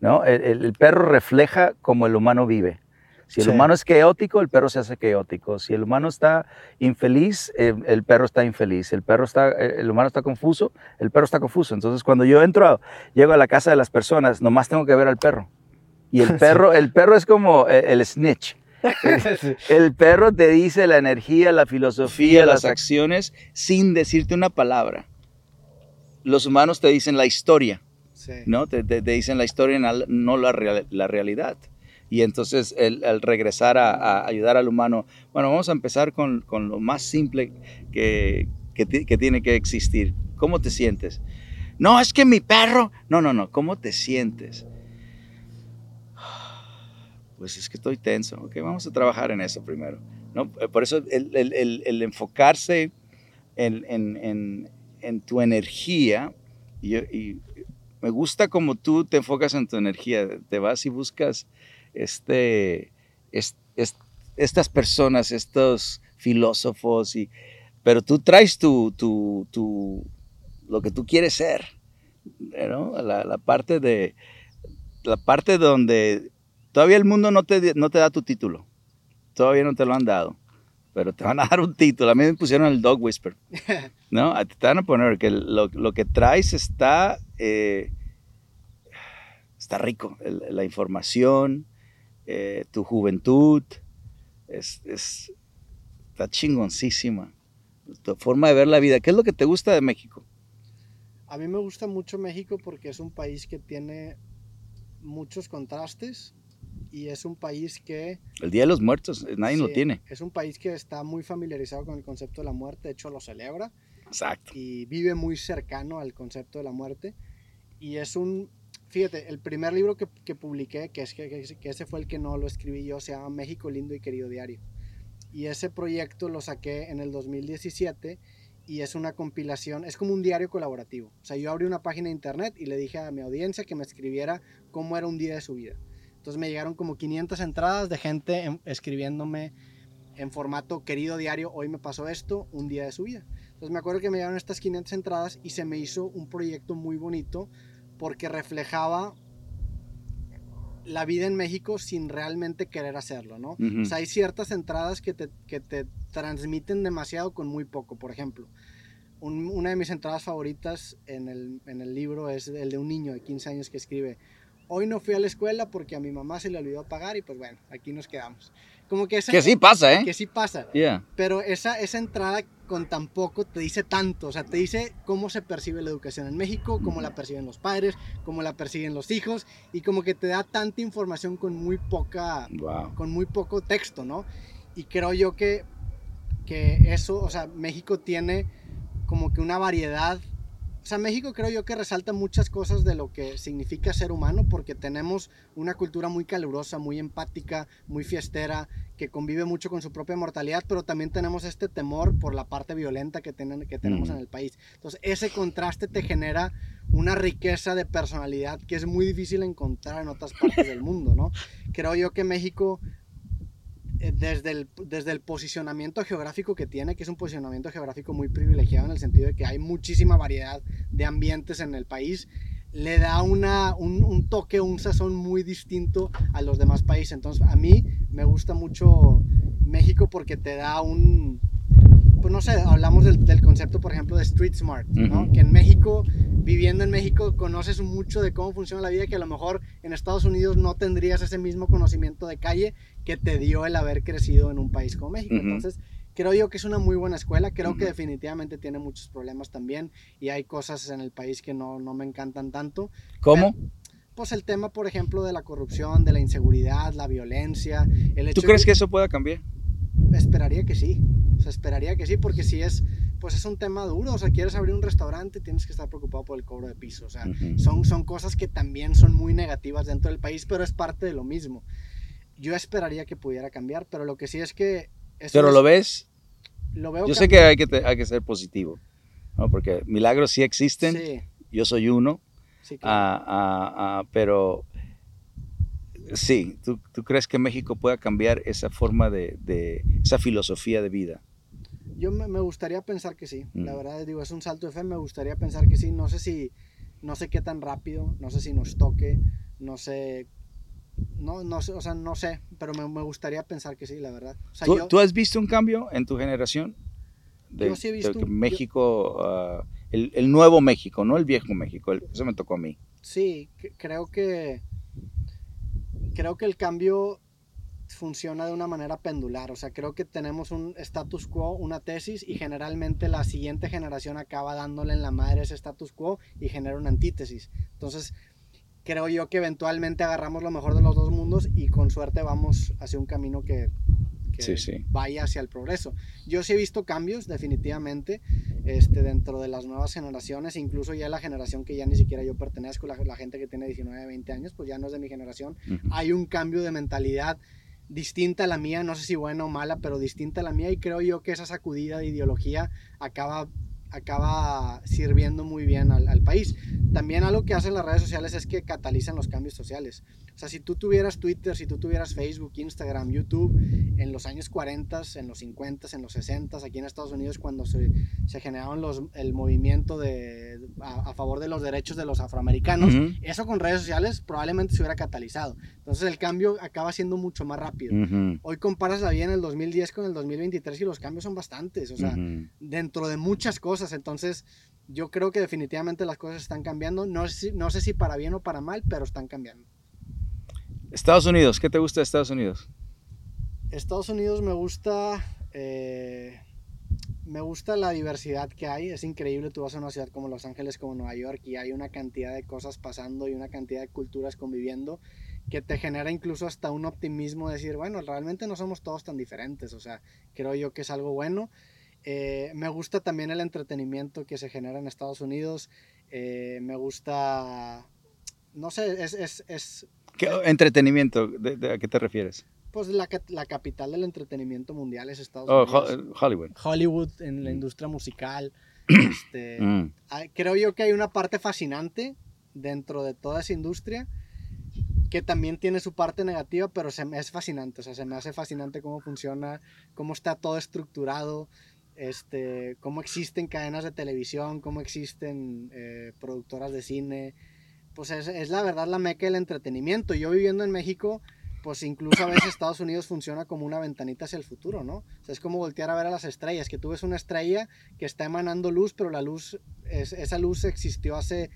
¿no? El, perro refleja cómo el humano vive. Si el humano es caótico, el perro se hace caótico. Si el humano está infeliz, el, perro está infeliz. El, perro está, el humano está confuso, el perro está confuso. Entonces, cuando yo entro, llego a la casa de las personas, nomás tengo que ver al perro. Y el perro, el perro es como el, snitch. El, perro te dice la energía, la filosofía, las acciones sin decirte una palabra los humanos te dicen la historia, ¿no? Te, dicen la historia, no la, la realidad. Y entonces el, regresar a, ayudar al humano, bueno, vamos a empezar con, con lo más simple que, que, que, tiene que existir. ¿Cómo te sientes? No, es que mi perro, no, no, no, ¿cómo te sientes? Pues es que estoy tenso, ok, vamos a trabajar en eso primero. ¿no? Por eso el, el, el enfocarse en, en, en tu energía y, me gusta como tú te enfocas en tu energía, te vas y buscas este, estas personas, estos filósofos, y, pero tú traes tu, tu, tu lo que tú quieres ser, ¿no? la, la, parte de la parte donde todavía el mundo no te, no te da tu título, todavía no te lo han dado pero te van a dar un título. A mí me pusieron el Dog Whisper. ¿No? Te van a poner que lo, lo que traes está, eh, está rico. la información, eh, tu juventud, es, es, está chingoncísima. Tu forma de ver la vida. ¿Qué es lo que te gusta de México? A mí me gusta mucho México porque es un país que tiene muchos contrastes y es un país que... El Día de los Muertos, eh, nadie lo tiene. Es un país que está muy familiarizado con el concepto de la muerte, de hecho lo celebra. Exacto. Y vive muy cercano al concepto de la muerte. Y es un... Fíjate, el primer libro que, que publiqué, que, es, que, que ese fue el que no lo escribí yo, se llama México Lindo y Querido Diario. Y ese proyecto lo saqué en el 2017 y es una compilación, es como un diario colaborativo. O sea, yo abrí una página de internet y le dije a mi audiencia que me escribiera cómo era un día de su vida. Entonces me llegaron como 500 entradas de gente escribiéndome en formato querido diario, hoy me pasó esto, un día de su vida. Entonces me acuerdo que me llegaron estas 500 entradas y se me hizo un proyecto muy bonito porque reflejaba la vida en México sin realmente querer hacerlo, ¿no? O sea, hay ciertas entradas que te, que te transmiten demasiado con muy poco. Por ejemplo, una de mis entradas favoritas en el, en el libro es el de un niño de 15 años que escribe, hoy no fui a la escuela porque a mi mamá se le olvidó pagar y pues bueno, aquí nos quedamos. Como que, que sí pasa, ¿eh? Que sí pasa. Pero esa, esa entrada con tan poco te dice tanto, o sea, te dice cómo se percibe la educación en México, cómo la perciben los padres, cómo la perciben los hijos y como que te da tanta información con muy poca, con muy poco texto, ¿no? Y creo yo que, que eso, o sea, México tiene como que una variedad o sea, México creo yo que resalta muchas cosas de lo que significa ser humano porque tenemos una cultura muy calurosa, muy empática, muy fiestera, que convive mucho con su propia mortalidad, pero también tenemos este temor por la parte violenta que, que tenemos en el país. Entonces, ese contraste te genera una riqueza de personalidad que es muy difícil encontrar en otras partes del mundo, ¿no? Creo yo que México desde el, desde el posicionamiento geográfico que tiene, que es un posicionamiento geográfico muy privilegiado en el sentido de que hay muchísima variedad de ambientes en el país, le da una, un, un toque, un sazón muy distinto a los demás países. Entonces, a mí me gusta mucho México porque te da un, pues no sé, hablamos del, del, concepto, por ejemplo, de street smart, ¿no? Que en México, viviendo en México, conoces mucho de cómo funciona la vida que a lo mejor en Estados Unidos no tendrías ese mismo conocimiento de calle que te dio el haber crecido en un país como México. Entonces, creo yo que es una muy buena escuela. Creo que definitivamente tiene muchos problemas también y hay cosas en el país que no, no me encantan tanto. ¿Cómo? pues el tema, por ejemplo, de la corrupción, de la inseguridad, la violencia. El ¿Tú crees que eso pueda cambiar? Esperaría que sí. O sea, esperaría que sí, porque si es, pues es un tema duro. O sea, quieres abrir un restaurante, tienes que estar preocupado por el cobro de piso. O sea, Ujú. son, son cosas que también son muy negativas dentro del país, pero es parte de lo mismo. Yo esperaría que pudiera cambiar, pero lo que sí es que... Pero es- lo ves, lo veo yo sé que hay que, te- hay que ser positivo, ¿no? porque milagros sí existen, Sí, yo soy uno, sí, claro. ah, ah, ah, pero sí, ¿tú, tú crees que México pueda cambiar esa forma de, de- esa filosofía de vida? Yo me, me gustaría pensar que sí. La Mm. verdad, digo, es un salto de fe. Me gustaría pensar que sí. No sé si, no sé qué tan rápido, no sé si nos toque, no sé, no, no sé, o sea, no sé, pero me, me gustaría pensar que sí, la verdad. O sea, ¿Tú, yo, tú has visto un cambio en tu generación? De, Yo sí he visto de un- yo- México, ah, el, el nuevo México, no el viejo México, el- eso me tocó a mí. sí, creo que, creo que el cambio funciona de una manera pendular. O sea, creo que tenemos un status quo, una tesis, y generalmente la siguiente generación acaba dándole en la madre ese status quo y genera una antítesis. Entonces, creo yo que eventualmente agarramos lo mejor de los dos mundos y con suerte vamos hacia un camino que, que Sí, sí. vaya hacia el progreso. Yo sí he visto cambios, definitivamente, este, dentro de las nuevas generaciones, incluso ya la generación que ya ni siquiera yo pertenezco, la, la gente que tiene 19, 20 años, pues ya no es de mi generación. Ujú. Hay un cambio de mentalidad distinta a la mía, no sé si buena o mala, pero distinta a la mía y creo yo que esa sacudida de ideología acaba, acaba sirviendo muy bien al, al país. También algo que hacen las redes sociales es que catalizan los cambios sociales. O sea, si tú tuvieras Twitter, si tú tuvieras Facebook, Instagram, YouTube, en los años 40, en los 50, en los 60, aquí en Estados Unidos, cuando se, se generaron los, el movimiento de, a, a favor de los derechos de los afroamericanos, eso con redes sociales probablemente se hubiera catalizado. Entonces el cambio acaba siendo mucho más rápido. Ujú. Hoy comparas la vida en el 2010 con el 2023 y los cambios son bastantes, o sea, Ujú. dentro de muchas cosas. Entonces yo creo que definitivamente las cosas están cambiando. No sé, si- no sé si para bien o para mal, pero están cambiando. Estados Unidos, ¿qué te gusta de Estados Unidos? Estados Unidos me gusta, eh, me gusta la diversidad que hay. Es increíble, tú vas a una ciudad como Los Ángeles, como Nueva York, y hay una cantidad de cosas pasando y una cantidad de culturas conviviendo que te genera incluso hasta un optimismo de decir, bueno, realmente no somos todos tan diferentes. O sea, creo yo que es algo bueno. Eh, me gusta también el entretenimiento que se genera en Estados Unidos. Eh, me gusta, no sé, es, es, es ¿Qué entretenimiento? ¿De, de- a qué te refieres? pues la, la capital del entretenimiento mundial es Estados Oh, Unidos. Ho- Hollywood. Hollywood en la industria musical. este, Mm. hay- creo yo que hay una parte fascinante dentro de toda esa industria que también tiene su parte negativa, pero se me es fascinante, o sea, se me hace fascinante cómo funciona, cómo está todo estructurado, este, cómo existen cadenas de televisión, cómo existen eh, productoras de cine, pues es, es la verdad la meca del entretenimiento. Yo viviendo en México, pues incluso a veces Estados Unidos funciona como una ventanita hacia el futuro, ¿no? O sea, es como voltear a ver a las estrellas, que tú ves una estrella que está emanando luz, pero la luz, es, esa luz existió hace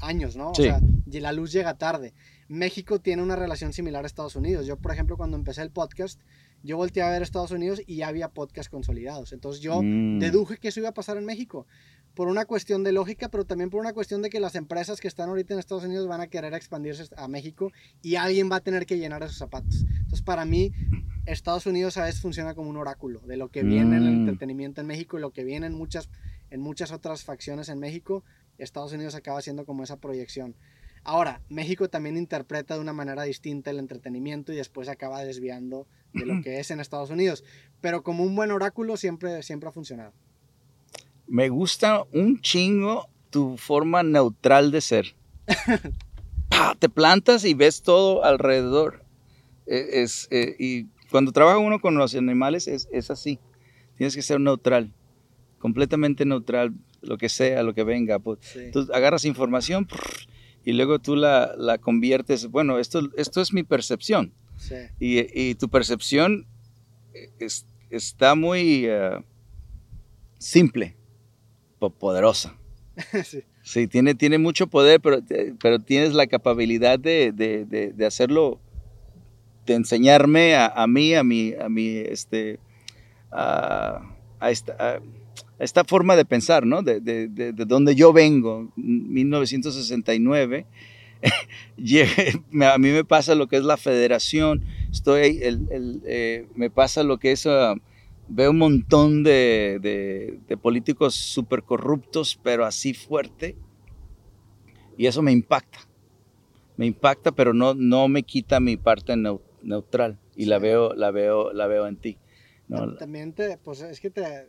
años, ¿no? Sí. O sea, y la luz llega tarde. México tiene una relación similar a Estados Unidos. Yo, por ejemplo, cuando empecé el podcast, yo volteé a ver Estados Unidos y ya había podcast consolidados. Entonces yo Mm. deduje que eso iba a pasar en México. Por una cuestión de lógica, pero también por una cuestión de que las empresas que están ahorita en Estados Unidos van a querer expandirse a México y alguien va a tener que llenar esos zapatos. Entonces, para mí, Estados Unidos a veces funciona como un oráculo de lo que viene en el Mm. entretenimiento en México y lo que viene en muchas, en muchas otras facciones en México. Estados Unidos acaba siendo como esa proyección. Ahora, México también interpreta de una manera distinta el entretenimiento y después acaba desviando de lo que es en Estados Unidos. Pero como un buen oráculo siempre, siempre ha funcionado. Me gusta un chingo tu forma neutral de ser. Te plantas y ves todo alrededor. Eh, Es, eh, y cuando trabaja uno con los animales es, es así. Tienes que ser neutral, completamente neutral, lo que sea, lo que venga. Pues, Sí. tú agarras información prr, y luego tú la, la conviertes. Bueno, esto, esto es mi percepción. Sí. Y, y tu percepción es- está muy eh, simple, po- poderosa. sí. Sí, tiene, tiene mucho poder, pero, pero tienes la capacidad de, de- de- de hacerlo, de enseñarme a, a mí, a mi, a mi, este, a, a esta, esta forma de pensar, ¿no? De, de, de- de donde yo vengo, 1969. llegué- me- a mí me pasa lo que es la federación, estoy, el- el, eh, me pasa lo que es ah, veo un montón de, políticos súper corruptos, pero así fuerte. Y eso me impacta. Me impacta, pero no, no me quita mi parte neutral. Y la, veo, la, veo, la veo en ti. También te, pues es que te,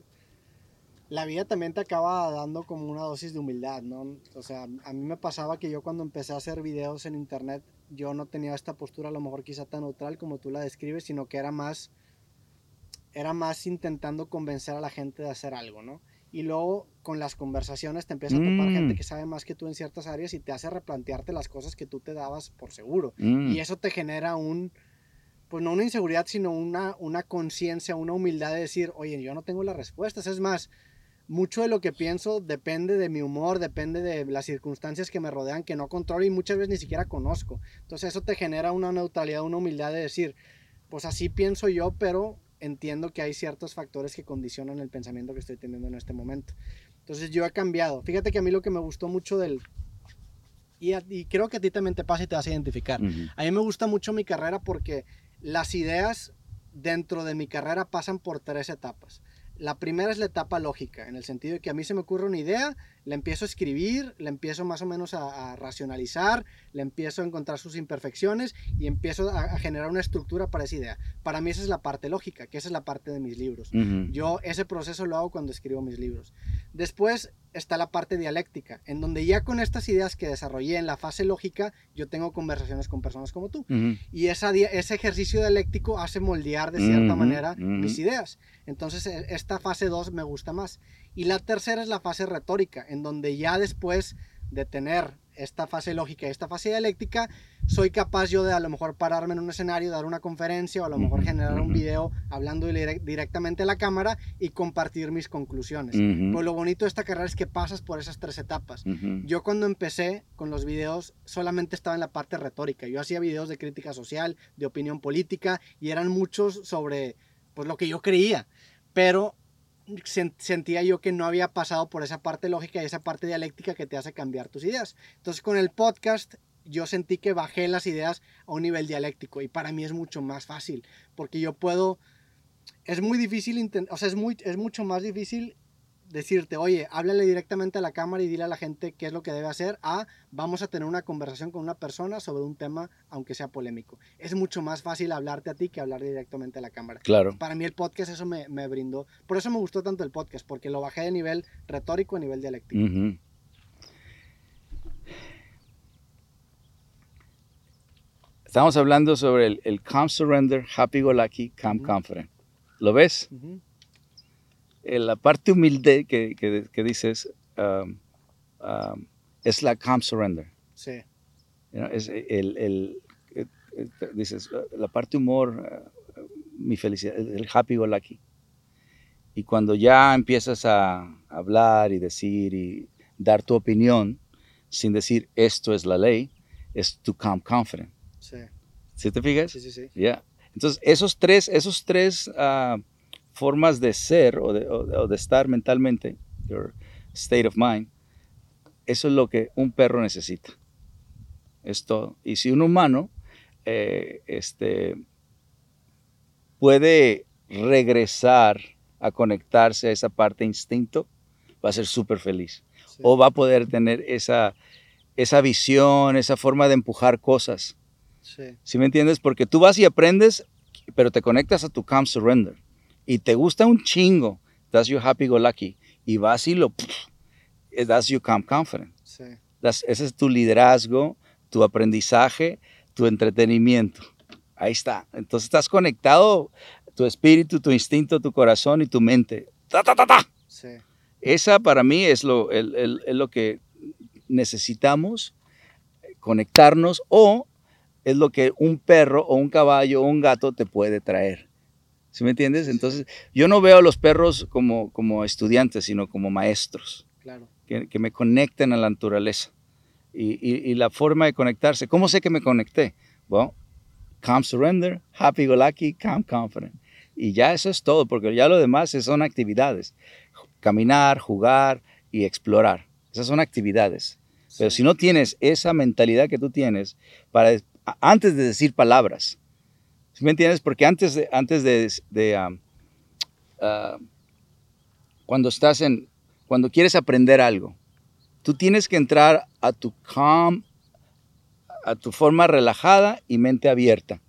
la vida también te acaba dando como una dosis de humildad, ¿no? O sea, a mí me pasaba que yo cuando empecé a hacer videos en internet, yo no tenía esta postura a lo mejor quizá tan neutral como tú la describes, sino que era más, era más intentando convencer a la gente de hacer algo, ¿no? Y luego con las conversaciones te empieza a topar gente mm. que sabe más que tú en ciertas áreas y te hace replantearte las cosas que tú te dabas por seguro. Mm. Y eso te genera un, pues no una inseguridad, sino una, una conciencia, una humildad de decir, oye, yo no tengo las respuestas. Es más, mucho de lo que pienso depende de mi humor, depende de las circunstancias que me rodean, que no controlo y muchas veces ni siquiera conozco. Entonces eso te genera una neutralidad, una humildad de decir, pues así pienso yo, pero entiendo que hay ciertos factores que condicionan el pensamiento que estoy teniendo en este momento. Entonces yo he cambiado. Fíjate que a mí lo que me gustó mucho del... Y, creo que a ti también te pasa y te vas a identificar. A mí me gusta mucho mi carrera porque las ideas dentro de mi carrera pasan por tres etapas. La primera es la etapa lógica, en el sentido de que a mí se me ocurre una idea, la empiezo a escribir, la empiezo más o menos a, racionalizar, le empiezo a encontrar sus imperfecciones y empiezo a, generar una estructura para esa idea. Para mí esa es la parte lógica, que esa es la parte de mis libros. Yo ese proceso lo hago cuando escribo mis libros. Después está la parte dialéctica, en donde ya con estas ideas que desarrollé en la fase lógica, yo tengo conversaciones con personas como tú. Y esa, ese ejercicio dialéctico hace moldear de cierta manera mis ideas. Entonces, e, esta fase 2 me gusta más. Y la tercera es la fase retórica, en donde ya después de tener esta fase lógica y esta fase dialéctica, soy capaz yo de a lo mejor pararme en un escenario, dar una conferencia o a lo mejor generar un video hablando directamente a la cámara y compartir mis conclusiones. Pues lo bonito de esta carrera es que pasas por esas tres etapas. Yo cuando empecé con los videos solamente estaba en la parte retórica. Yo hacía videos de crítica social, de opinión política y eran muchos sobre pues lo que yo creía. Pero sentía yo que no había pasado por esa parte lógica y esa parte dialéctica que te hace cambiar tus ideas. Entonces con el podcast yo sentí que bajé las ideas a un nivel dialéctico y para mí es mucho más fácil porque yo puedo es muy difícil o sea es muy es mucho más difícil decirte, oye, háblale directamente a la cámara y dile a la gente qué es lo que debe hacer, a vamos a tener una conversación con una persona sobre un tema, aunque sea polémico. Es mucho más fácil hablarte a ti que hablar directamente a la cámara. Claro. Para mí el podcast eso me, brindó, por eso me gustó tanto el podcast, porque lo bajé de nivel retórico a nivel dialéctico. Estamos hablando sobre el, el Calm Surrender, Happy Go Lucky, Calm Confident. ¿Lo ves? La parte humilde que, que, dices um, um, es la calm surrender. Sí. es el, el, dices, la parte humor, mi felicidad, el happy go lucky. Y cuando ya empiezas a hablar y decir y dar tu opinión, sin decir esto es la ley, es tu calm confident. Sí. ¿Sí te fijas? Sí, sí, sí. Ya. Entonces, esos tres, esos tres uh, formas de ser o de, estar mentalmente, your state of mind, eso es lo que un perro necesita. Es todo. Y si un humano eh, este, puede regresar a conectarse a esa parte instinto, va a ser súper feliz. O va a poder tener esa, esa visión, esa forma de empujar cosas. Sí. ¿Sí me entiendes? Porque tú vas y aprendes, pero te conectas a tu calm surrender y te gusta un chingo, that's your happy go lucky. Y vas y lo, that's your calm confident. Sí. ese es tu liderazgo, tu aprendizaje, tu entretenimiento. Ahí está. Entonces estás conectado, tu espíritu, tu instinto, tu corazón y tu mente. ¡Ta, ta, ta, ta! Sí. Esa para mí es lo, el, el, es lo que necesitamos, conectarnos o es lo que un perro o un caballo o un gato te puede traer. ¿Sí me entiendes? Entonces, yo no veo a los perros como, como estudiantes, sino como maestros. Claro. Que, que me conecten a la naturaleza. Y, y, la forma de conectarse. ¿Cómo sé que me conecté? Bueno, calm surrender, happy go lucky, calm confident. Y ya eso es todo, porque ya lo demás son actividades. Caminar, jugar y explorar. Esas son actividades. Pero si no tienes esa mentalidad que tú tienes, para, antes de decir palabras, ¿Me entiendes? Porque antes de, antes de, ah, cuando estás en, cuando quieres aprender algo, tú tienes que entrar a tu calm, a tu forma relajada y mente abierta.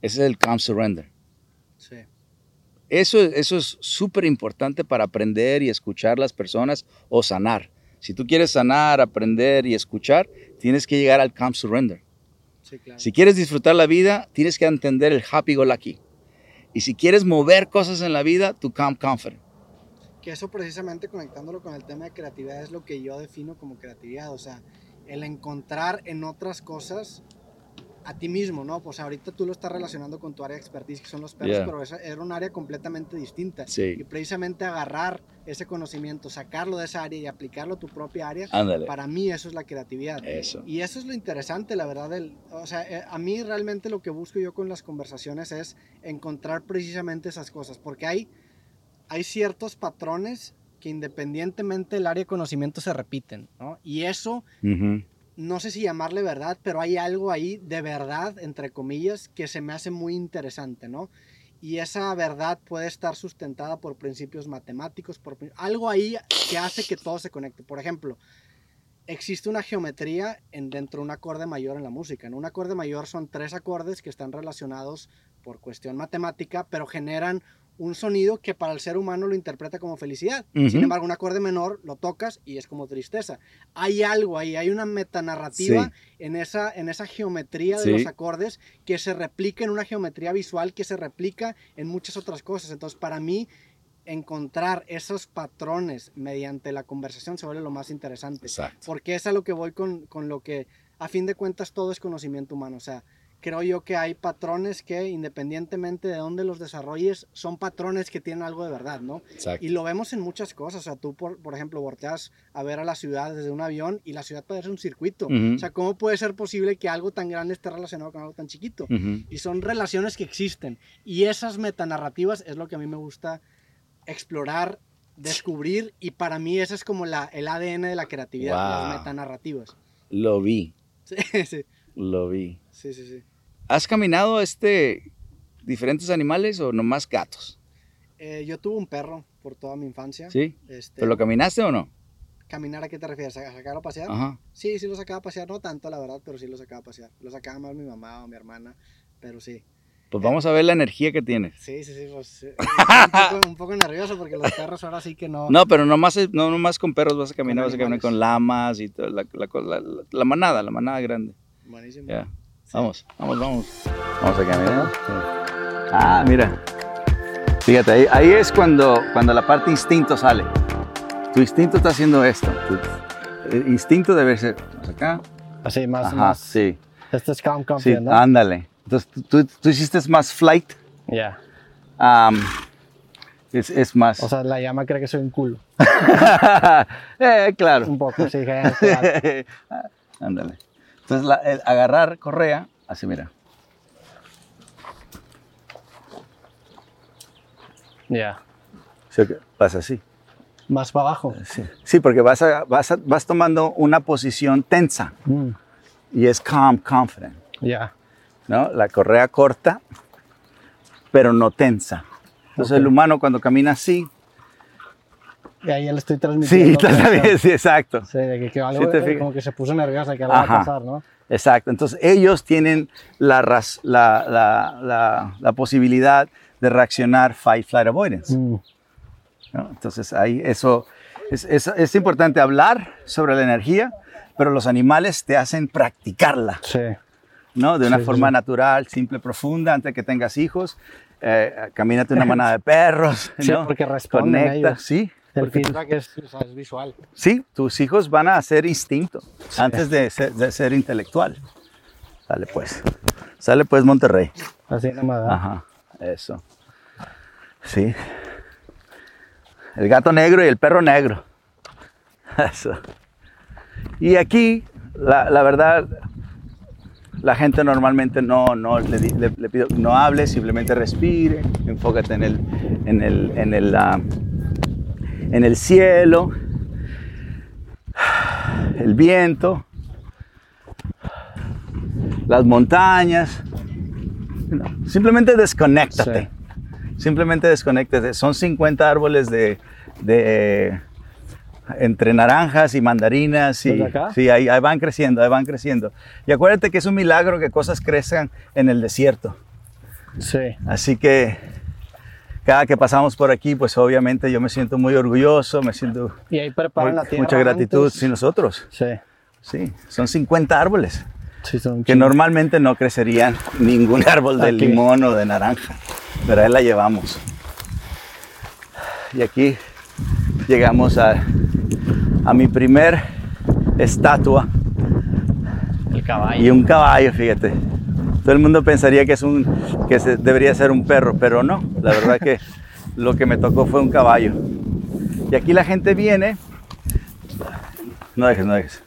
Ese es el calm surrender. Sí. Eso, eso es súper importante para aprender y escuchar las personas o sanar. Si tú quieres sanar, aprender y escuchar, tienes que llegar al calm surrender. Sí, claro. Si quieres disfrutar la vida, tienes que entender el happy go lucky. Y si quieres mover cosas en la vida, tu calm confident. Que eso precisamente conectándolo con el tema de creatividad es lo que yo defino como creatividad. O sea, el encontrar en otras cosas a ti mismo, ¿no? Pues ahorita tú lo estás relacionando con tu área de expertise, que son los perros, Yeah. pero esa era un área completamente distinta. Sí. Y precisamente agarrar ese conocimiento, sacarlo de esa área y aplicarlo a tu propia área, Ándale. para mí eso es la creatividad. Eso. Y eso es lo interesante, la verdad. O sea, eh, a mí realmente lo que busco yo con las conversaciones es encontrar precisamente esas cosas, porque hay, hay ciertos patrones que independientemente del área de conocimiento se repiten, ¿no? Y eso, Ujú. No sé si llamarle verdad, pero hay algo ahí de verdad, entre comillas, que se me hace muy interesante, ¿no? Y esa verdad puede estar sustentada por principios matemáticos, por algo ahí que hace que todo se conecte. Por ejemplo, existe una geometría en, dentro de un acorde mayor en la música. En un acorde mayor son tres acordes que están relacionados por cuestión matemática, pero generan un sonido que para el ser humano lo interpreta como felicidad. Sin embargo, un acorde menor lo tocas y es como tristeza. Hay algo ahí, hay una metanarrativa Sí. en, esa, en esa geometría de Sí. los acordes que se replica en una geometría visual que se replica en muchas otras cosas. Entonces, para mí, encontrar esos patrones mediante la conversación se vuelve lo más interesante. Exacto. Porque es a lo que voy con, con lo que, a fin de cuentas, todo es conocimiento humano. O sea, creo yo que hay patrones que, independientemente de dónde los desarrolles, son patrones que tienen algo de verdad, ¿no? Exacto. Y lo vemos en muchas cosas. O sea, tú, por, por ejemplo, volteas a ver a la ciudad desde un avión y la ciudad parece un circuito. Ujú. O sea, ¿cómo puede ser posible que algo tan grande esté relacionado con algo tan chiquito? Ujú. Y son relaciones que existen. Y esas metanarrativas es lo que a mí me gusta explorar, descubrir. Y para mí ese es como la, el ADN de la creatividad, Wow. las metanarrativas. Lo vi, Sí, sí, lo vi. sí, sí, sí. ¿Has caminado este diferentes animales o nomás gatos? Eh, yo tuve un perro por toda mi infancia. ¿Sí? Este, ¿Pero lo caminaste o no? ¿Caminar a qué te refieres? ¿A sacarlo a pasear? Ajá. Sí, sí lo sacaba a pasear, no tanto la verdad, pero sí lo sacaba a pasear. Lo sacaba más mi mamá o mi hermana, pero sí. Pues vamos a ver la energía que tienes. Sí, sí, sí, pues eh, un, poco, un poco nervioso porque los perros ahora sí que no. No, pero nomás, no nomás con perros vas a caminar, vas a caminar con lamas y toda la, la- la- la manada, la manada grande. Buenísimo. Ya. Vamos, vamos, vamos. Vamos a caminar. Ah, mira. Fíjate, ahí, ahí es cuando, cuando la parte instinto sale. Tu instinto está haciendo esto. Tu el instinto debe ser más acá. Así, más, Ajá, más. sí. Este es calm Sí, confident, ¿no? ándale. Entonces, tú, tú- tú hiciste más flight. Ya. es, es más. O sea, la llama cree que soy un culo. Eh, claro. Un poco, sí. Ándale. Entonces, la- el agarrar correa, así mira. Ya. Sí, que Vas así. Más para abajo. Sí, Sí, porque vas, a- vas, a- vas tomando una posición tensa Mm, y es calm, confident. Ya. ¿no? La correa corta, pero no tensa. Entonces, el humano cuando camina así. Y ahí ya le estoy Sí, transmitiendo. presión. bien, sí, exacto. Sí, de que, que algo, Sí como que se puso nerviosa, que algo va Ajá. a pasar, ¿no? Exacto. Entonces, ellos tienen la, raz- la, la- la- la posibilidad de reaccionar fight, flight, avoidance. Mm, ¿no? Entonces, ahí eso es, es- es importante hablar sobre la energía, pero los animales te hacen practicarla, Sí. ¿no? De una Sí, sí, forma sí. natural, simple, profunda, antes de que tengas hijos. Eh, camínate una manada de perros, Sí, ¿no? porque responden Conecta, ellos. sí. El feedback es, o sea, es visual. Sí, tus hijos van a hacer instinto antes de ser, de ser intelectual. Sale pues. Sale pues Monterrey. Así nomás. ¿verdad? Ajá, eso. Sí. El gato negro y el perro negro. Eso. Y aquí, la, la verdad, la gente normalmente no, no le, le- le pido no hable, simplemente respire, enfócate en el, en el, en el, ah, en el cielo, el viento, las montañas. No, simplemente desconéctate. Simplemente desconéctese. Son 50 árboles de, de entre naranjas y mandarinas y sí, ahí, ahí van creciendo, ahí van creciendo. Y acuérdate que es un milagro que cosas crezcan en el desierto. Sí. Así que cada que pasamos por aquí, pues obviamente yo me siento muy orgulloso, me siento Y ahí preparan la muy- tierra. mucha gratitud. Sí, nosotros. Sí. Sí, son 50 árboles Sí, son que normalmente no crecerían ningún árbol de Aquí. limón o de naranja, pero ahí la llevamos. Y aquí llegamos a, a mi primer estatua El caballo. y un caballo, fíjate. Todo el mundo pensaría que es un que se- debería ser un perro, pero no. La verdad que lo que me tocó fue un caballo. Y aquí la gente viene. No dejes, no dejes.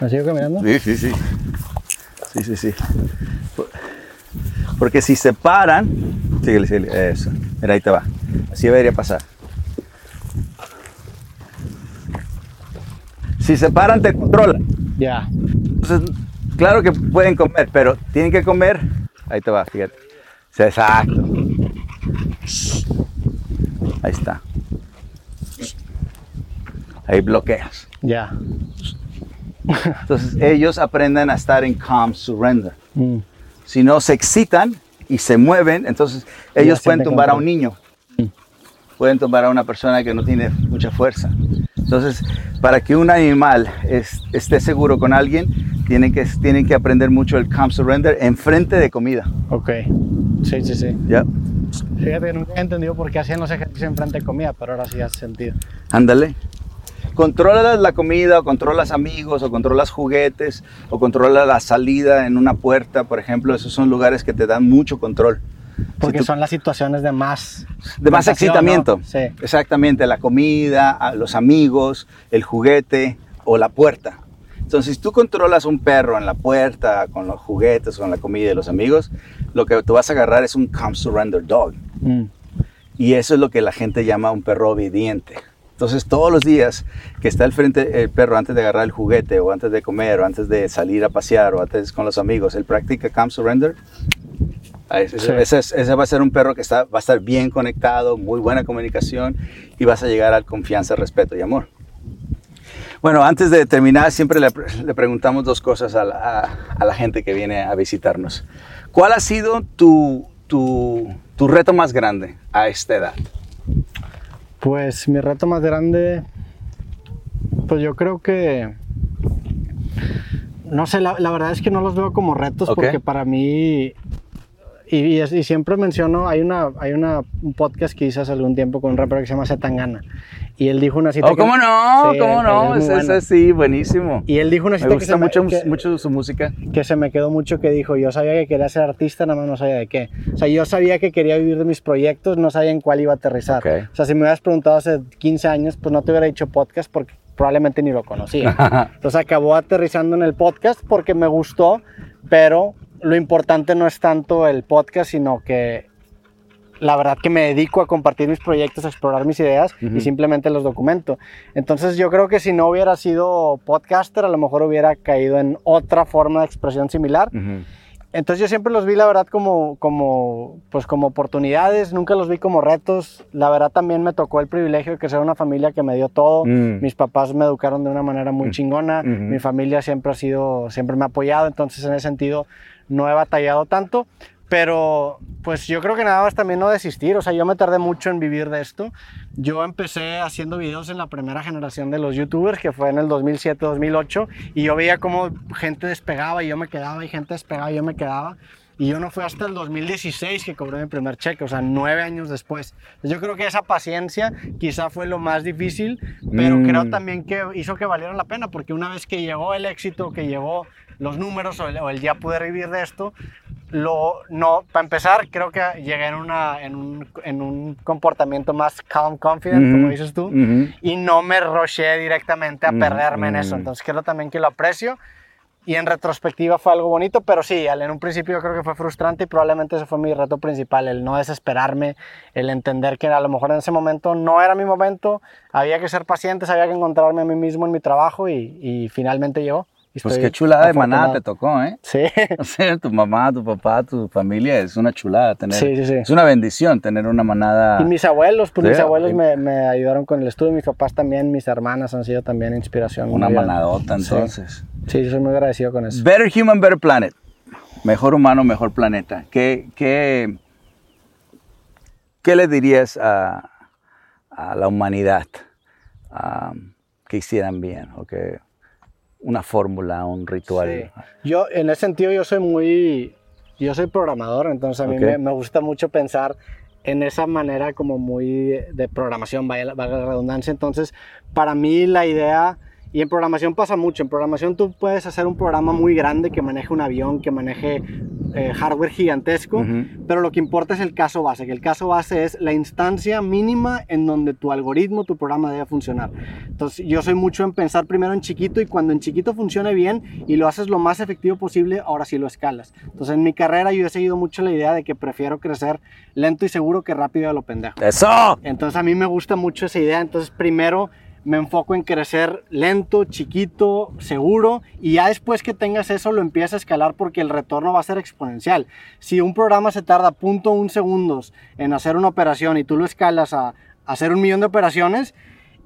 ¿Me sigo caminando? Sí, sí, sí. Sí, sí, sí. Porque si se paran, síguele, síguele, eso. Mira, ahí te va. Así debería pasar. Si se paran, te controlan. Ya. Entonces, claro que pueden comer, pero tienen que comer. Ahí te va, fíjate. Exacto. Ahí está. Ahí bloqueas. Ya. Entonces ellos aprenden a estar en calm surrender. Mm. Si no se excitan y se mueven, entonces ellos pueden tumbar a un niño. Pueden tumbar a una persona que no tiene mucha fuerza. Entonces, para que un animal es- esté seguro con alguien, tienen que, tienen que aprender mucho el calm surrender en frente de comida. Ok. Sí, sí, sí. ¿Ya? Fíjate que nunca he entendido por qué hacían los ejercicios enfrente de comida, pero ahora sí hace sentido. Ándale. Controlas la comida, o controlas amigos, o controlas juguetes, o controlas la salida en una puerta, por ejemplo. Esos son lugares que te dan mucho control. Porque tú- son las situaciones de más... De más excitamiento. ¿no? Sí. Exactamente, la comida, los amigos, el juguete o la puerta. Entonces, si tú controlas un perro en la puerta, con los juguetes, con la comida y los amigos, lo que tú vas a agarrar es un calm surrender dog. Mm. Y eso es lo que la gente llama un perro obediente. Entonces, todos los días que está al frente el perro antes de agarrar el juguete, o antes de comer, o antes de salir a pasear, o antes con los amigos, él practica calm surrender. Ah, Ese, Sí. ese es- ese va a ser un perro que está, va a estar bien conectado, muy buena comunicación, y vas a llegar a confianza, respeto y amor. Bueno, antes de terminar, siempre le, le preguntamos dos cosas a la, a- a la gente que viene a visitarnos. ¿Cuál ha sido tu, tu, tu reto más grande a esta edad? Pues mi reto más grande, pues yo creo que, no sé, la, la verdad es que no los veo como retos porque para mí, y, y es- y siempre menciono, hay, una, hay una, un podcast que hice hace algún tiempo con un rapero que se llama Zetangana y él dijo una cita Oh, que- ¿cómo no? Sí, ¿Cómo no? él es Ese sí, buenísimo. Y él dijo una Me cita que gusta se, mucho, me, que, mucho su música. que se me quedó mucho que dijo, yo sabía que quería ser artista, nada más no sabía de qué. O sea, yo sabía que quería vivir de mis proyectos, no sabía en cuál iba a aterrizar. Ok. O sea, si me hubieras preguntado hace 15 años, pues no te hubiera dicho podcast porque probablemente ni lo conocía. Entonces acabó aterrizando en el podcast porque me gustó, pero lo importante no es tanto el podcast, sino que la verdad que me dedico a compartir mis proyectos, a explorar mis ideas y simplemente los documento. Entonces yo creo que si no hubiera sido podcaster, a lo mejor hubiera caído en otra forma de expresión similar. Entonces yo siempre los vi, la verdad, como, como, pues como oportunidades, nunca los vi como retos. La verdad también me tocó el privilegio de crecer una familia que me dio todo. Mm. Mis papás me educaron de una manera muy Mm. chingona. Mi familia siempre ha sido, siempre me ha apoyado. Entonces en ese sentido no he batallado tanto. Pero pues yo creo que nada más también no desistir. O sea, yo me tardé mucho en vivir de esto. Yo empecé haciendo videos en la primera generación de los youtubers, que fue en el 2007-2008, y yo veía cómo gente despegaba y yo me quedaba, y gente despegaba y yo me quedaba. Y yo no fue hasta el 2016 que cobré mi primer cheque, o sea, nueve años después. Yo creo que esa paciencia quizá fue lo más difícil, pero Mm. creo también que hizo que valiera la pena, porque una vez que llegó el éxito, que llegó los números o el, o el ya poder vivir de esto, lo, no, para empezar, creo que llegué en, una, en, un, en un comportamiento más calm, confident, Ujú. como dices tú, Ujú. y no me roché directamente a Mm, perderme en mm. eso. Entonces, creo también que lo aprecio. Y en retrospectiva fue algo bonito, pero sí, en un principio yo creo que fue frustrante y probablemente ese fue mi reto principal, el no desesperarme, el entender que a lo mejor en ese momento no era mi momento, había que ser paciente, había que encontrarme a mí mismo en mi trabajo y, y finalmente llegó. Pues qué chulada de manada te tocó, ¿eh? Sí, O sea, tu mamá, tu papá, tu familia, es una chulada tener. Sí, sí, sí. Es una bendición tener una manada. y mis abuelos, pues Sí, mis abuelos me, me ayudaron con el estudio, mis papás también, mis hermanas han sido también inspiración. Una manadota, Sí. entonces. Sí, yo soy muy agradecido con eso. Better Human, Better Planet. Mejor humano, mejor planeta. ¿Qué, qué, qué le dirías a, a la humanidad que hicieran bien? O que una fórmula, un ritual. Sí. Yo, en ese sentido, yo soy muy, yo soy programador, entonces a mí me, me gusta mucho pensar en esa manera como muy de programación, valga la redundancia. Entonces, para mí la idea, y en programación pasa mucho, en programación tú puedes hacer un programa muy grande que maneje un avión, que maneje eh, hardware gigantesco, pero lo que importa es el caso base, que el caso base es la instancia mínima en donde tu algoritmo, tu programa debe funcionar. Entonces yo soy mucho en pensar primero en chiquito y cuando en chiquito funcione bien y lo haces lo más efectivo posible, ahora sí lo escalas. Entonces en mi carrera yo he seguido mucho la idea de que prefiero crecer lento y seguro que rápido a lo pendejo. ¡Eso! Entonces a mí me gusta mucho esa idea. Entonces primero me enfoco en crecer lento, chiquito, seguro y ya después que tengas eso lo empiezas a escalar porque el retorno va a ser exponencial. Si un programa se tarda punto un segundos en hacer una operación y tú lo escalas a hacer un millón de operaciones,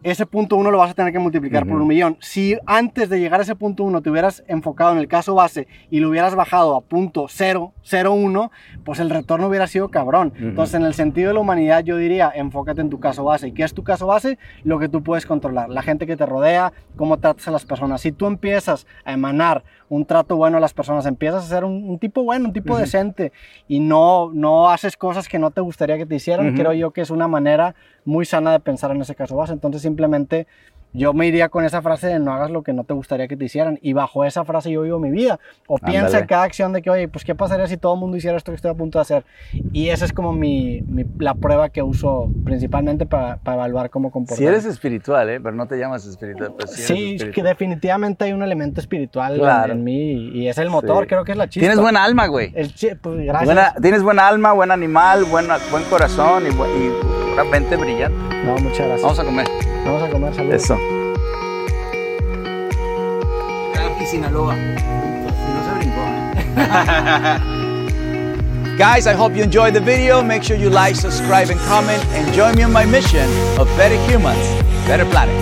ese punto uno lo vas a tener que multiplicar por un millón. Si antes de llegar a ese punto uno te hubieras enfocado en el caso base y lo hubieras bajado a punto 001, pues el retorno hubiera sido cabrón. Entonces, en el sentido de la humanidad, yo diría, enfócate en tu caso base. ¿Y qué es tu caso base? Lo que tú puedes controlar. La gente que te rodea, cómo tratas a las personas. Si tú empiezas a emanar un trato bueno a las personas, empiezas a ser un, un tipo bueno, un tipo decente y no, no haces cosas que no te gustaría que te hicieran, creo yo que es una manera muy sana de pensar en ese caso. Base. Entonces, simplemente yo me iría con esa frase de no hagas lo que no te gustaría que te hicieran y bajo esa frase yo vivo mi vida. O piensa Ándale. en cada acción de que, oye, pues qué pasaría si todo el mundo hiciera esto que estoy a punto de hacer. Y esa es como mi, mi- la prueba que uso principalmente para evaluar cómo comportarme. Si eres espiritual, ¿eh? Pero no te llamas espiritual. Pues sí, eres Sí, es que espiritual. definitivamente hay un elemento espiritual en- Claro. en, mí y, es el motor, Sí. creo que es la chispa. Tienes buena alma, güey. El pues, gracias. Buena- tienes buena alma, buen animal, buena- buen corazón y, y una mente brillante. No, muchas gracias. Vamos a comer. Vamos a comer, salud. Eso. y Sinaloa. No se brincó, ¿eh? Guys, I hope you enjoyed the video. Make sure you like, subscribe, and comment, and join me on my mission of better humans, better planet.